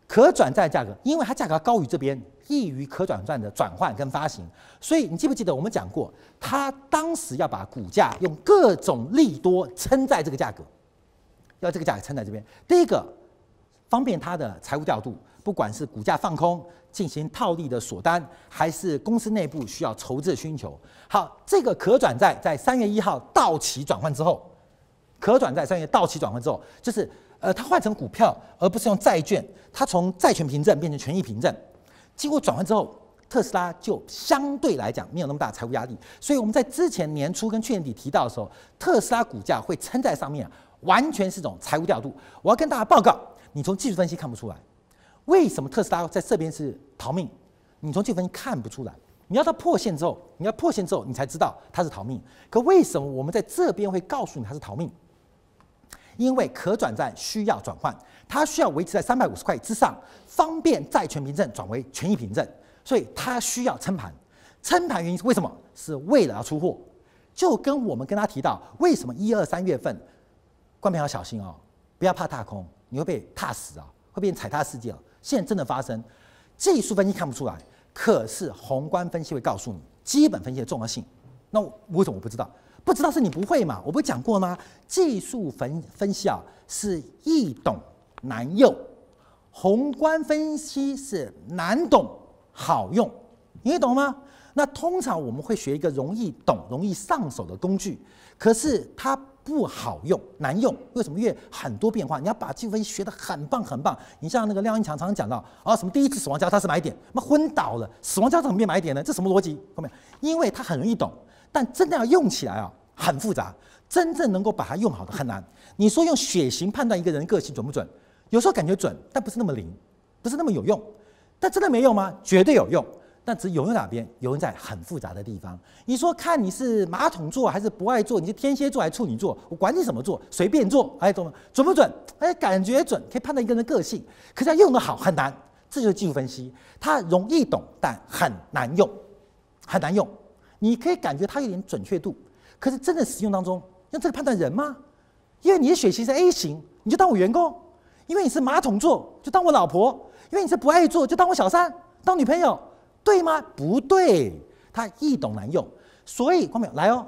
可转债价格，因为它价格高于这边，易于可转债的转换跟发行，所以你记不记得我们讲过，它当时要把股价用各种利多撑在这个价格，要这个价格撑在这边。第一个，方便它的财务调度，不管是股价放空进行套利的锁单，还是公司内部需要筹资的需求。好，这个可转债在三月一号到期转换之后，可转债三月到期转换之后，就是。呃，它换成股票，而不是用债券。它从债权凭证变成权益凭证，经过转换之后，特斯拉就相对来讲没有那么大财务压力。所以我们在之前年初跟去年底提到的时候，特斯拉股价会撑在上面，完全是种财务调度。我要跟大家报告，你从技术分析看不出来，为什么特斯拉在这边是逃命？你从技术分析看不出来，你要到破线之后，你要破线之后，你才知道它是逃命。可为什么我们在这边会告诉你它是逃命？因为可转债需要转换，它需要维持在三百五十块之上，方便债权凭证转为权益凭证，所以它需要撑盘。撑盘原因是为什么？是为了要出货。就跟我们跟他提到，为什么一二三月份，观众要小心哦，不要怕踏空，你会被踏死啊，会变成踩踏事件。现在真的发生，技术分析看不出来，可是宏观分析会告诉你基本分析的重要性。那为什么我不知道？不知道是你不会嘛？我不是讲过吗？技术分分析啊是易懂难用，宏观分析是难懂好用，你懂吗？那通常我们会学一个容易懂、容易上手的工具，可是它不好用、难用。为什么？因为很多变化，你要把技术分析学得很棒很棒。你像那个廖英强常常讲到啊，什么第一次死亡交叉是买点，那昏倒了，死亡交叉怎么变买点呢？这什么逻辑？后面因为它很容易懂。但真的要用起来啊，很复杂。真正能够把它用好的很难。你说用血型判断一个人个性准不准？有时候感觉准，但不是那么灵，不是那么有用。但真的没用吗？绝对有用。但只有用哪边？有用在很复杂的地方。你说看你是马桶座还是不爱座？你是天蝎座还是处女座？我管你什么座，随便做。哎，懂吗？准不准？哎，感觉准，可以判断一个人的个性。可是要用得好很难。这就是技术分析，它容易懂，但很难用，很难用。你可以感觉它有点准确度，可是真的使用当中用这个判断人吗？因为你的血型是 A 型，你就当我员工；因为你是马桶座，就当我老婆；因为你是不爱做，就当我小三、当女朋友，对吗？不对，它易懂难用。所以，光淼来哦，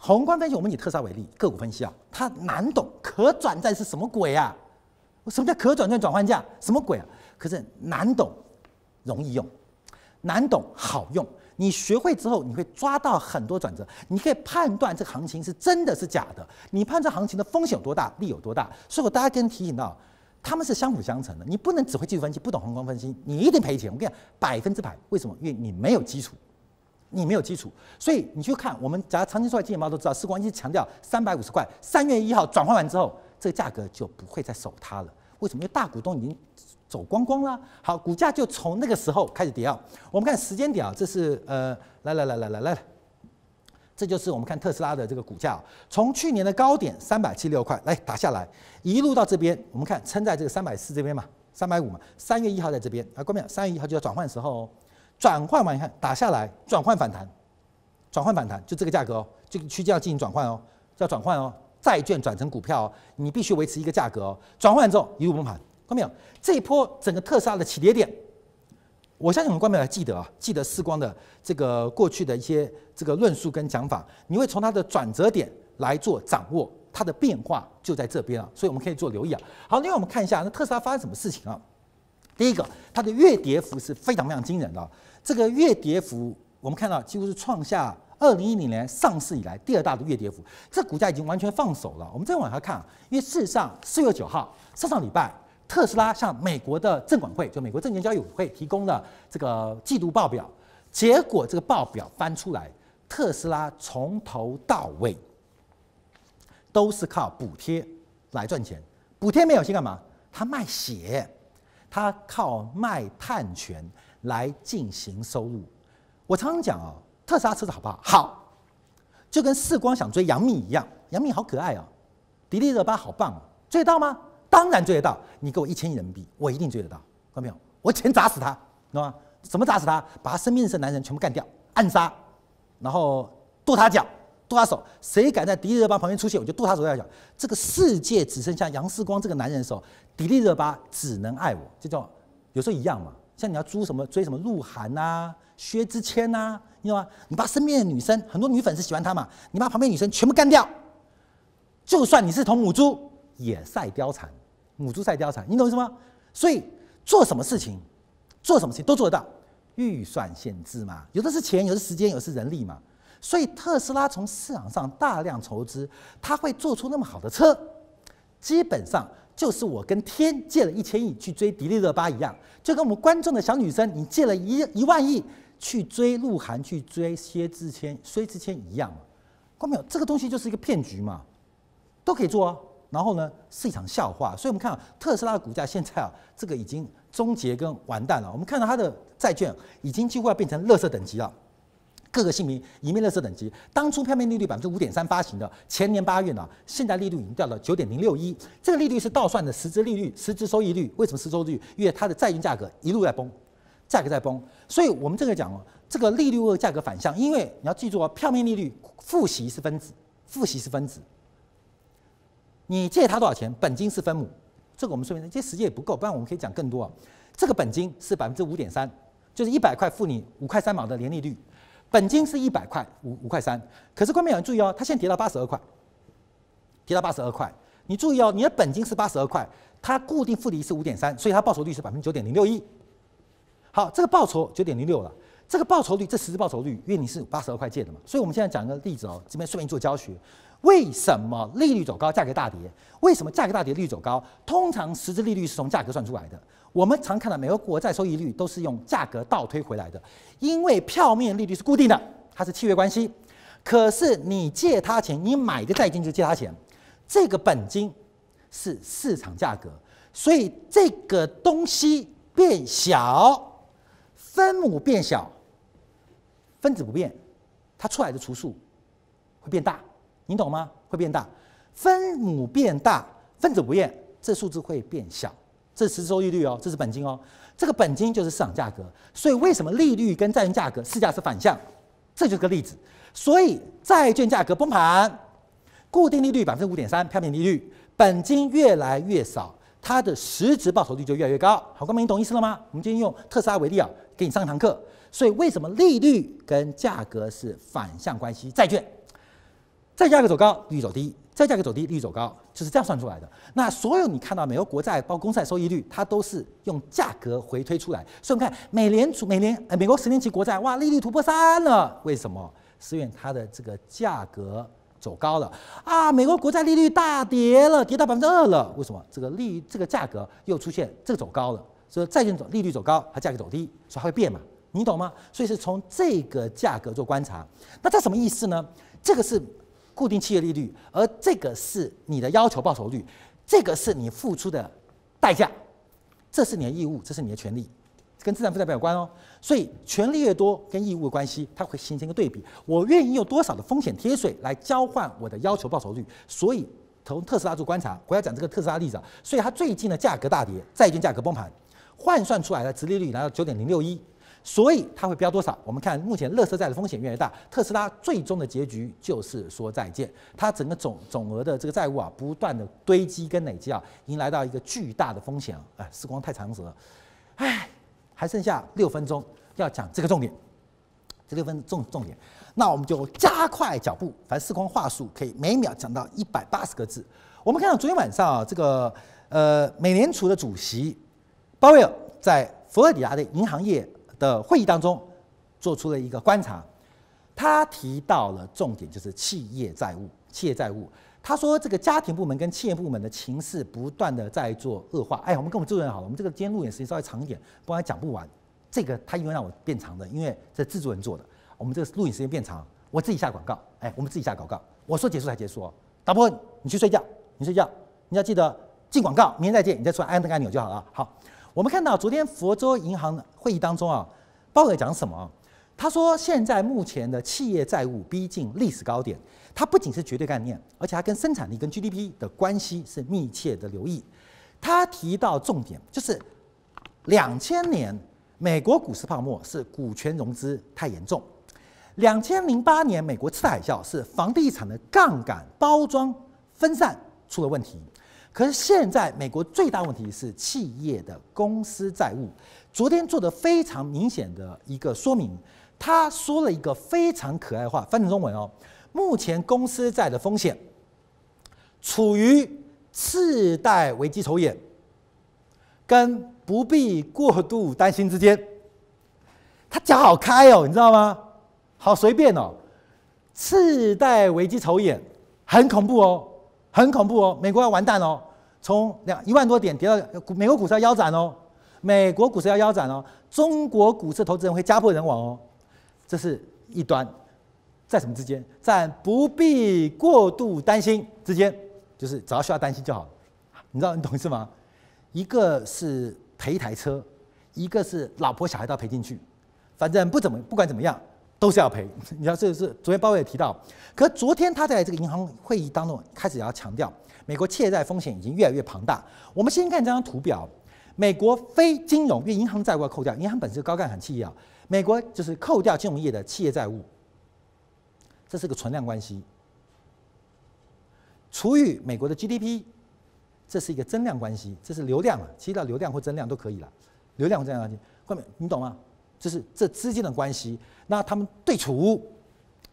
宏观分析，我们以特斯拉为例，个股分析啊，它难懂，可转债是什么鬼啊？什么叫可转债转换价？什么鬼啊？可是难懂，容易用；难懂，好用。你学会之后，你会抓到很多转折，你可以判断这个行情是真的是假的。你判断行情的风险有多大，利有多大。所以我大家跟提醒到，他们是相辅相成的。你不能只会技术分析，不懂宏观分析，你一定赔钱。我跟你讲，百分之百。为什么？因为你没有基础，你没有基础。所以你去看我们，假如长期出来经验猫都知道，世光一直强调三百五十块，三月一号转换完之后，这个价格就不会再守它了。为什么？因为大股东已经。走光光了，好，股价就从那个时候开始跌啊。我们看时间点啊，这是呃，来来来来来来，这就是我们看特斯拉的这个股价，从去年的高点三百七十六块来打下来，一路到这边，我们看撑在这个三百四这边嘛，三百五嘛，三月一号在这边啊，各位，三月一号就要转换时候哦，转换完你看打下来，转换反弹，转换反弹就这个价格哦，这个区间要进行转换哦，要转换哦，债券转成股票哦，你必须维持一个价格哦，转换之后一路崩盘。看到没有？这一波整个特斯拉的起跌点，我相信我们观众还记得啊，记得世光的这个过去的一些这个论述跟讲法，你会从它的转折点来做掌握，它的变化就在这边啊，所以我们可以做留意啊。好，另外我们看一下那特斯拉发生什么事情啊？第一个，它的月跌幅是非常非常惊人的，这个月跌幅我们看到几乎是创下二零一零年上市以来第二大的月跌幅，这股价已经完全放手了。我们再往下看啊，因为事实上四月九号上上礼拜。特斯拉向美国的证管会，就美国证券交易委员会提供了这个季度报表，结果这个报表翻出来，特斯拉从头到尾都是靠补贴来赚钱。补贴没有先干嘛？他卖血，他靠卖碳权来进行收入。我常常讲啊，特斯拉车子好不好？好，就跟世光想追杨幂一样，杨幂好可爱啊，迪丽热巴好棒哦，追得到吗？当然追得到，你给我一千亿人民币，我一定追得到，看到没有？我钱砸死他，知道吗？怎么砸死他？把他身边的男人全部干掉，暗杀，然后剁他脚，剁他手。谁敢在迪丽热巴旁边出现，我就剁他手剁他脚。这个世界只剩下杨世光这个男人的时候，迪丽热巴只能爱我，这叫有时候一样嘛。像你要追什么追什么鹿晗呐、薛之谦呐，你知道吗？你把身边的女生很多女粉丝喜欢他嘛，你把旁边女生全部干掉，就算你是头母猪也赛貂蝉，母猪赛貂蝉，你懂意思吗？所以做什么事情，做什么事情都做得到，预算限制嘛，有的是钱，有的是时间，有的是人力嘛。所以特斯拉从市场上大量筹资，他会做出那么好的车，基本上。就是我跟天借了一千亿去追迪丽热巴一样，就跟我们观众的小女生，你借了一一万亿去追鹿晗、去追薛之谦、薛之谦一样嘛？看到没有？这个东西就是一个骗局嘛，都可以做啊。然后呢，是一场笑话。所以我们看，特斯拉的股价现在啊，这个已经终结跟完蛋了。我们看到它的债券已经几乎要变成垃圾等级了。各个姓名一面垃圾等级，当初票面利率百分之五点三发行的，前年八月呢，现在利率已经掉到九点零六一，这个利率是倒算的实质利率、实质收益率。为什么实质收率？因为它的债券价格一路在崩，价格在崩，所以我们这个讲哦，这个利率和价格反向，因为你要记住哦，票面利率复息是分子，复息是分子，你借他多少钱，本金是分母，这个我们说明，这时间也不够，不然我们可以讲更多啊。这个本金是百分之五点三，就是一百块付你五块三毛的年利率。本金是一百块五五块三，可是观众朋友注意哦，它现在跌到八十二块，跌到八十二块。你注意哦，你的本金是八十二块，它固定复利是五点三，所以它报酬率是百分之九点零六一。好，这个报酬九点零六了，这个报酬率，这实质报酬率，因为你是八十二块借的嘛，所以我们现在讲一个例子哦，这边顺便做教学。为什么利率走高，价格大跌？为什么价格大跌，利率走高？通常实质利率是从价格算出来的。我们常看到美国国债收益率都是用价格倒推回来的，因为票面利率是固定的，它是契约关系。可是你借他钱，你买一个债券就借他钱，这个本金是市场价格，所以这个东西变小，分母变小，分子不变，它出来的除数会变大，你懂吗？会变大，分母变大，分子不变，这数字会变小。这是实收益率哦，这是本金哦，这个本金就是市场价格，所以为什么利率跟债券价格市价是反向？这就是个例子。所以债券价格崩盘，固定利率百分之五点三，票面利率，本金越来越少，它的实质报酬率就越来越高。好，各位你懂意思了吗？我们今天用特斯拉为例啊，给你上一堂课。所以为什么利率跟价格是反向关系？债券，再价格走高，利率走低。再价格走低，利率走高，就是这样算出来的。那所有你看到美国国债包括公债收益率，它都是用价格回推出来。所以我们看美联储美联呃美国十年期国债，哇，利率突破三了，为什么？是因为它的这个价格走高了啊。美国国债利率大跌了，跌到百分之二了，为什么？这个利这个价格又出现这个走高了，所以债券走利率走高，它价格走低，所以它会变嘛？你懂吗？所以是从这个价格做观察。那这什么意思呢？这个是。固定企业利率，而这个是你的要求报酬率，这个是你付出的代价，这是你的义务，这是你的权利，跟资产负债表有关哦。所以权利越多，跟义务的关系，它会形成一个对比。我愿意用多少的风险贴水来交换我的要求报酬率？所以从特斯拉做观察，我要讲这个特斯拉例子啊。所以它最近的价格大跌，债券价格崩盘，换算出来的殖利率来到九点零六一。所以它会飙多少？我们看目前乐色债的风险越来越大，特斯拉最终的结局就是说再见。它整个总总额的这个债务啊，不断的堆积跟累积啊，已经来到一个巨大的风险啊！哎，时光太长了，哎，还剩下六分钟要讲这个重点，这六分重重点，那我们就加快脚步，反正时光话术可以每秒讲到一百八十个字。我们看到昨天晚上啊，这个呃美联储的主席鲍威尔在佛罗里达的银行业。的会议当中，做出了一个观察，他提到了重点就是企业债务。企业债务，他说这个家庭部门跟企业部门的情势不断的在做恶化。哎，我们跟我们制作人好了，我们这个今天录影时间稍微长一点，不然讲不完。这个他因为让我变长的，因为这制作人做的，我们这个录影时间变长，我自己下广告。哎，我们自己下广告，我说结束才结束哦。导播，你去睡觉，你睡觉，你要记得进广告，明天再见，你再出来按那个按钮就好了。好。我们看到昨天佛州银行会议当中啊，鲍尔讲什么？他说现在目前的企业债务逼近历史高点，它不仅是绝对概念，而且它跟生产力跟 GDP 的关系是密切的留意。他提到重点就是两千年美国股市泡沫是股权融资太严重，两千零八年美国次贷海啸是房地产的杠杆包装分散出了问题。可是现在美国最大问题是企业的公司债务。昨天做的非常明显的一个说明，他说了一个非常可爱的话，翻成中文哦。目前公司债的风险处于次贷危机重演跟不必过度担心之间。他讲好开哦，你知道吗？好随便哦。次贷危机重演很恐怖哦。很恐怖哦，美国要完蛋哦，从两一万多点跌到美国股市要腰斩哦，美国股市要腰斩哦，中国股市投资人会家破人亡哦，这是一端，在什么之间？在不必过度担心之间，就是只要需要担心就好，你知道你懂意思吗？一个是赔一台车，一个是老婆小孩都要赔进去，反正不怎么不管怎么样。都是要赔，你知道这是昨天鲍威尔也提到，可昨天他在这个银行会议当中开始要强调，美国企业债风险已经越来越庞大。我们先看这张图表，美国非金融，因为银行债务要扣掉，银行本身是高杠杆企业啊，美国就是扣掉金融业的企业债务，这是个存量关系，除以美国的 GDP，这是一个增量关系，这是流量啊，其实到流量或增量都可以了，流量或增量关系，后面你懂吗？就是这之间的关系，那他们对除，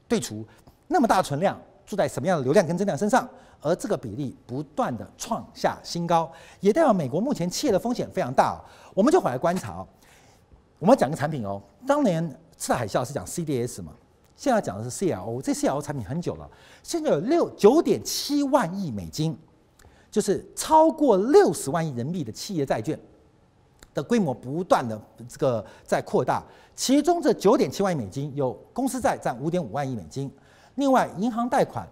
对除那么大的存量住在什么样的流量跟增量身上，而这个比例不断的创下新高，也代表美国目前企业的风险非常大。我们就回来观察，我们讲个产品哦，当年次海啸是讲 CDS 嘛，现在讲的是 CLO，这 CLO 产品很久了，现在有六九点七万亿美金，就是超过六十万亿人民币的企业债券。的规模不断的这个在扩大，其中这九点七万亿美金有公司债占五点五万亿美金，另外银行贷款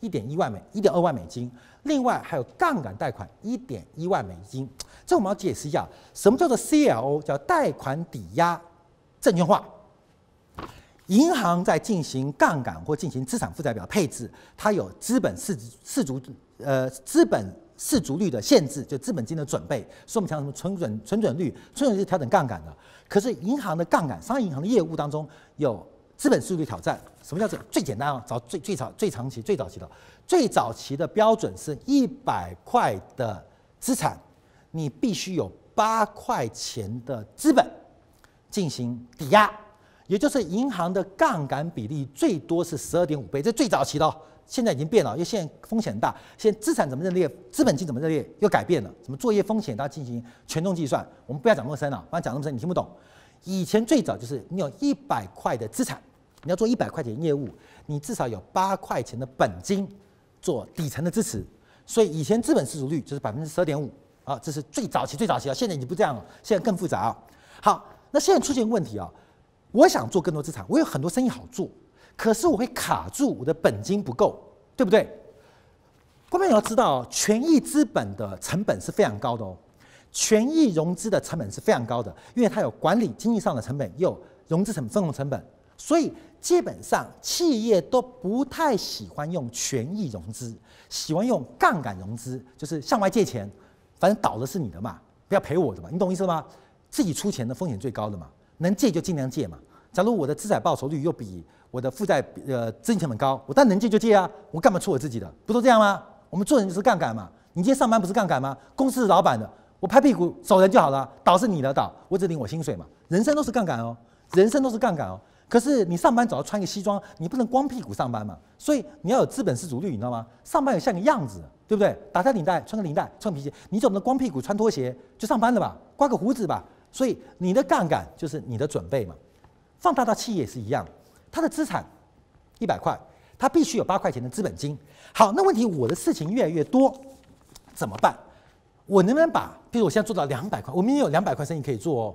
一点一万美一点二万美金，另外还有杠杆贷款一点一万美金。这我们要解释一下，什么叫做 CLO？叫贷款抵押证券化。银行在进行杠杆或进行资产负债表配置，它有资本适适足呃资本。适足率的限制，就资本金的准备，所以我们讲什么存准存准率，存准率是调整杠杆的。可是银行的杠杆，商业银行的业务当中有资本适足率挑战。什么叫做最简单啊？找最最早最长期最早期的最早期的标准是一百块的资产，你必须有八块钱的资本进行抵押，也就是银行的杠杆比例最多是十二点五倍，这最早期的哦。现在已经变了，因为现在风险很大。现在资产怎么认列，资本金怎么认列又改变了。什么作业风险，它进行权重计算。我们不要讲那么深了，不然讲那么深你听不懂。以前最早就是你有一百块的资产，你要做一百块钱业务，你至少有八块钱的本金做底层的支持。所以以前资本适足率就是百分之十二点五啊，这是最早期最早期啊。现在已经不这样了，现在更复杂啊。好，那现在出现问题啊，我想做更多资产，我有很多生意好做。可是我会卡住，我的本金不够，对不对？观众你要知道，权益资本的成本是非常高的哦，权益融资的成本是非常高的，因为它有管理经济上的成本，也有融资成、分红成本，所以基本上企业都不太喜欢用权益融资，喜欢用杠杆融资，就是向外借钱，反正倒的是你的嘛，不要赔我的嘛，你懂意思吗？自己出钱的风险最高的嘛，能借就尽量借嘛。假如我的资产报酬率又比我的负债呃资金成本高，我当然能借就借啊，我干嘛出我自己的？不都这样吗？我们做人就是杠杆嘛。你今天上班不是杠杆吗？公司是老板的，我拍屁股走人就好了，倒是你的倒，我只领我薪水嘛。人生都是杠杆哦，人生都是杠杆哦。可是你上班总要穿个西装，你不能光屁股上班嘛。所以你要有资本失足率，你知道吗？上班也像个样子，对不对？打开领带，穿个领带，穿皮鞋，你总不能光屁股穿拖鞋就上班了吧？刮个胡子吧。所以你的杠杆就是你的准备嘛。放大到企业也是一样，它的资产一百块，它必须有八块钱的资本金。好，那问题我的事情越来越多，怎么办？我能不能把，比如我现在做到两百块，我明明有两百块生意可以做哦。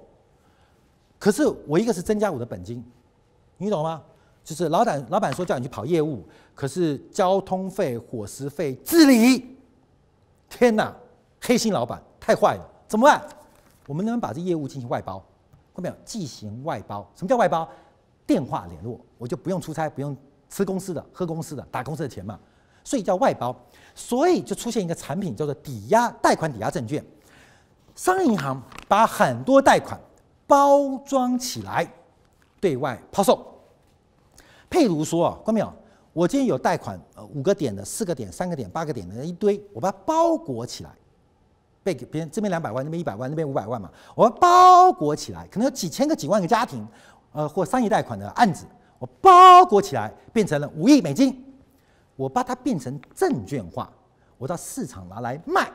可是我一个是增加我的本金，你懂吗？就是老板老板说叫你去跑业务，可是交通费、伙食费、自理，天哪，黑心老板太坏了，怎么办？我们能不能把这业务进行外包？会没有进行外包？什么叫外包？电话联络，我就不用出差，不用吃公司的、喝公司的、打公司的钱嘛，所以叫外包。所以就出现一个产品叫做抵押贷款抵押证券。商业银行把很多贷款包装起来，对外抛售。譬如说啊，观众朋友，我今天有贷款，呃，五个点的、四个点、三个点、八个点的一堆，我把它包裹起来，被给别人这边两百万，那边一百万，那边五百万嘛，我包裹起来，可能有几千个、几万个家庭，呃，或商业贷款的案子，我包裹起来变成了五亿美金，我把它变成证券化，我到市场拿来卖，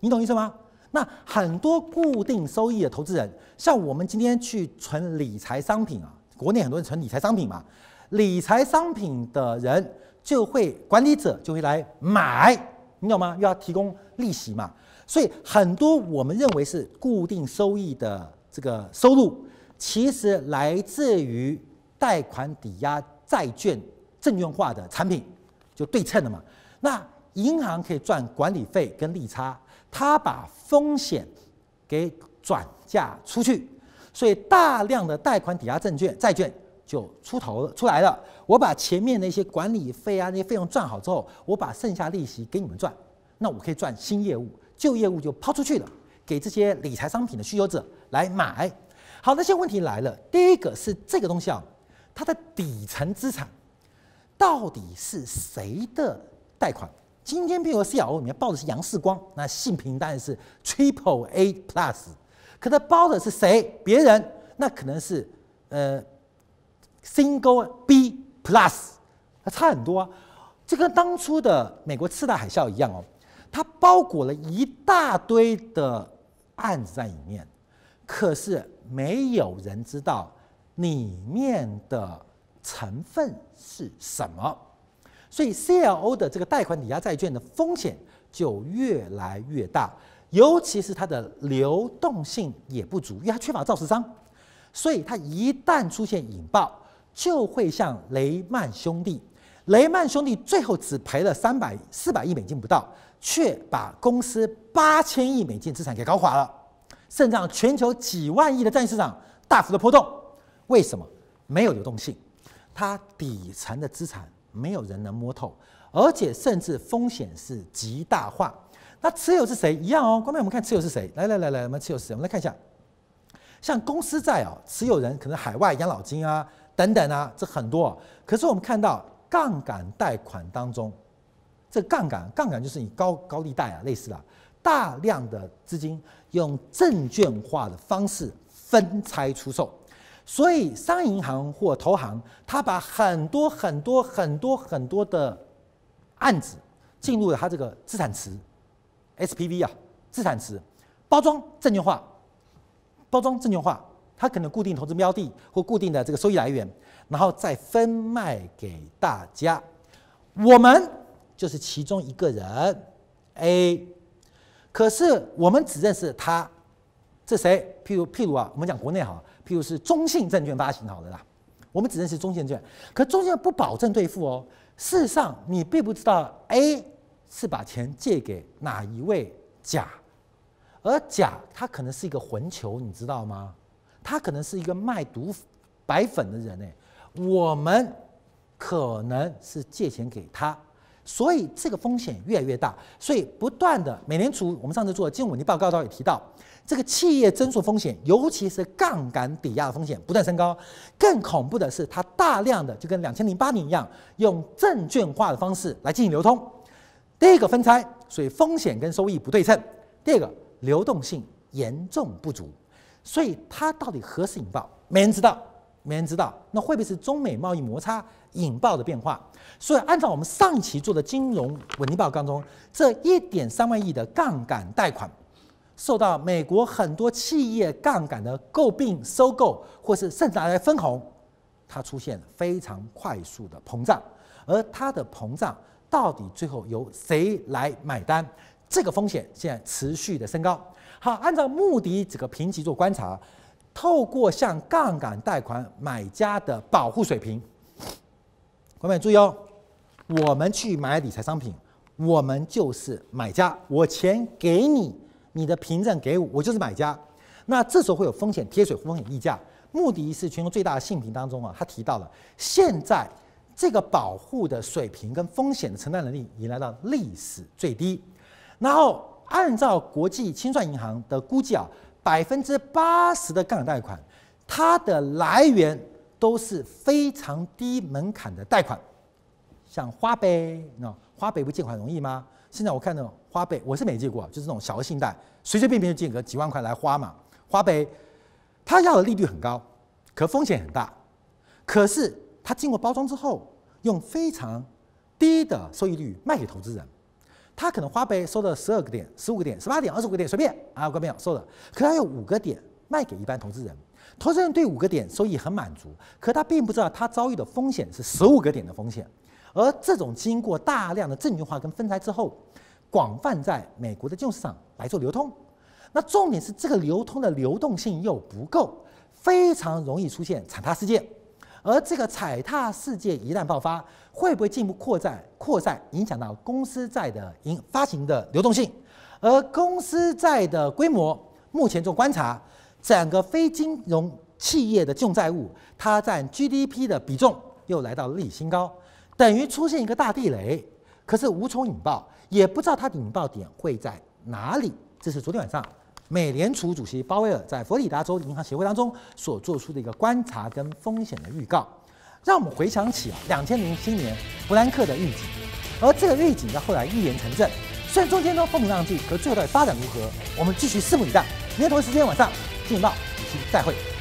你懂意思吗？那很多固定收益的投资人，像我们今天去存理财商品啊，国内很多人存理财商品嘛。理财商品的人就会，管理者就会来买，你懂吗？又要提供利息嘛，所以很多我们认为是固定收益的这个收入，其实来自于贷款抵押债券证券化的产品，就对称的嘛。那银行可以赚管理费跟利差，他把风险给转嫁出去，所以大量的贷款抵押证券债券。就出头了出来了，我把前面那些管理费啊那些费用赚好之后，我把剩下利息给你们赚，那我可以赚新业务，旧业务就抛出去了，给这些理财商品的需求者来买。好，那些问题来了，第一个是这个东西啊，它的底层资产到底是谁的贷款？今天譬如 CRO 里面报的是杨世光，那信评当然是 Triple A Plus，可它包的是谁？别人那可能是呃。Single B Plus，它差很多啊，这跟当初的美国次贷海啸一样哦，它包裹了一大堆的案子在里面，可是没有人知道里面的成分是什么，所以 CLO 的这个贷款抵押债券的风险就越来越大，尤其是它的流动性也不足，因为它缺乏造市商，所以它一旦出现引爆。就会像雷曼兄弟，雷曼兄弟最后只赔了三百四百亿美金不到，却把公司八千亿美金资产给搞垮了，甚至让全球几万亿的债券市场大幅的波动。为什么？没有流动性，它底层的资产没有人能摸透，而且甚至风险是极大化。那持有是谁？一样哦。后面我们看持有是谁？来来来来，我们持有是谁？我们来看一下，像公司债哦，持有人可能海外养老金啊。等等啊，这很多。可是我们看到杠杆贷款当中，这杠杆杠杆就是你高高利贷啊，类似的，大量的资金用证券化的方式分拆出售，所以商业银行或投行，他把很多很多很多很多的案子进入了他这个资产池，SPV 啊，资产池包装证券化，包装证券化。它可能固定投资标的或固定的这个收益来源，然后再分卖给大家。我们就是其中一个人 A，可是我们只认识他，这谁？譬如譬如啊，我们讲国内好，譬如是中信证券发行好的啦，我们只认识中信证券，可中信不保证兑付哦。事实上，你并不知道 A 是把钱借给哪一位甲，而甲他可能是一个混球，你知道吗？他可能是一个卖毒白粉的人呢，我们可能是借钱给他，所以这个风险越来越大。所以不断的，美联储我们上次做的金融稳定报告当中也提到，这个企业增速风险，尤其是杠杆抵押的风险不断升高。更恐怖的是，它大量的就跟两千零八年一样，用证券化的方式来进行流通。第一个分拆，所以风险跟收益不对称；第二个流动性严重不足。所以它到底何时引爆？没人知道，没人知道。那会不会是中美贸易摩擦引爆的变化？所以按照我们上一期做的金融稳定报告当中，这一点三万亿的杠杆贷款，受到美国很多企业杠杆的诟病、收购，或是甚至拿来分红，它出现非常快速的膨胀。而它的膨胀到底最后由谁来买单？这个风险现在持续的升高。好，按照穆迪这个评级做观察，透过向杠杆贷款买家的保护水平，各位注意哦，我们去买理财商品，我们就是买家，我钱给你，你的凭证给我，我就是买家。那这时候会有风险贴水、风险溢价。穆迪是全球最大的信评当中啊，他提到了现在这个保护的水平跟风险的承担能力已来到历史最低，然后。按照国际清算银行的估计啊，百分之八十的杠杆贷款，它的来源都是非常低门槛的贷款，像花呗，那花呗不借款容易吗？现在我看到花呗，我是没借过，就是那种小额信贷，随随便便就借个几万块来花嘛。花呗，它要的利率很高，可风险很大。可是它经过包装之后，用非常低的收益率卖给投资人。他可能花呗收了十二个点、十五个点、十八点、二十五个点，随便啊，关没有收了。可他有五个点卖给一般投资人，投资人对五个点收益很满足，可他并不知道他遭遇的风险是十五个点的风险。而这种经过大量的证券化跟分拆之后，广泛在美国的金融市场来做流通。那重点是这个流通的流动性又不够，非常容易出现踩踏事件。而这个踩踏事件一旦爆发，会不会进一步扩散？扩散影响到公司债的营发行的流动性？而公司债的规模，目前做观察，整个非金融企业的金融债务，它占 GDP 的比重又来到了历史新高。等于出现一个大地雷，可是无从引爆，也不知道它的引爆点会在哪里。这是昨天晚上美联储主席鲍威尔在佛罗里达州银行协会当中所做出的一个观察跟风险的预告，让我们回想起啊，两千零七年弗兰克的预警，而这个预警在后来预言成真。虽然中间呢风平浪静，可最后到底发展如何，我们继续拭目以待。明天同一时间晚上《金钱报》，再会。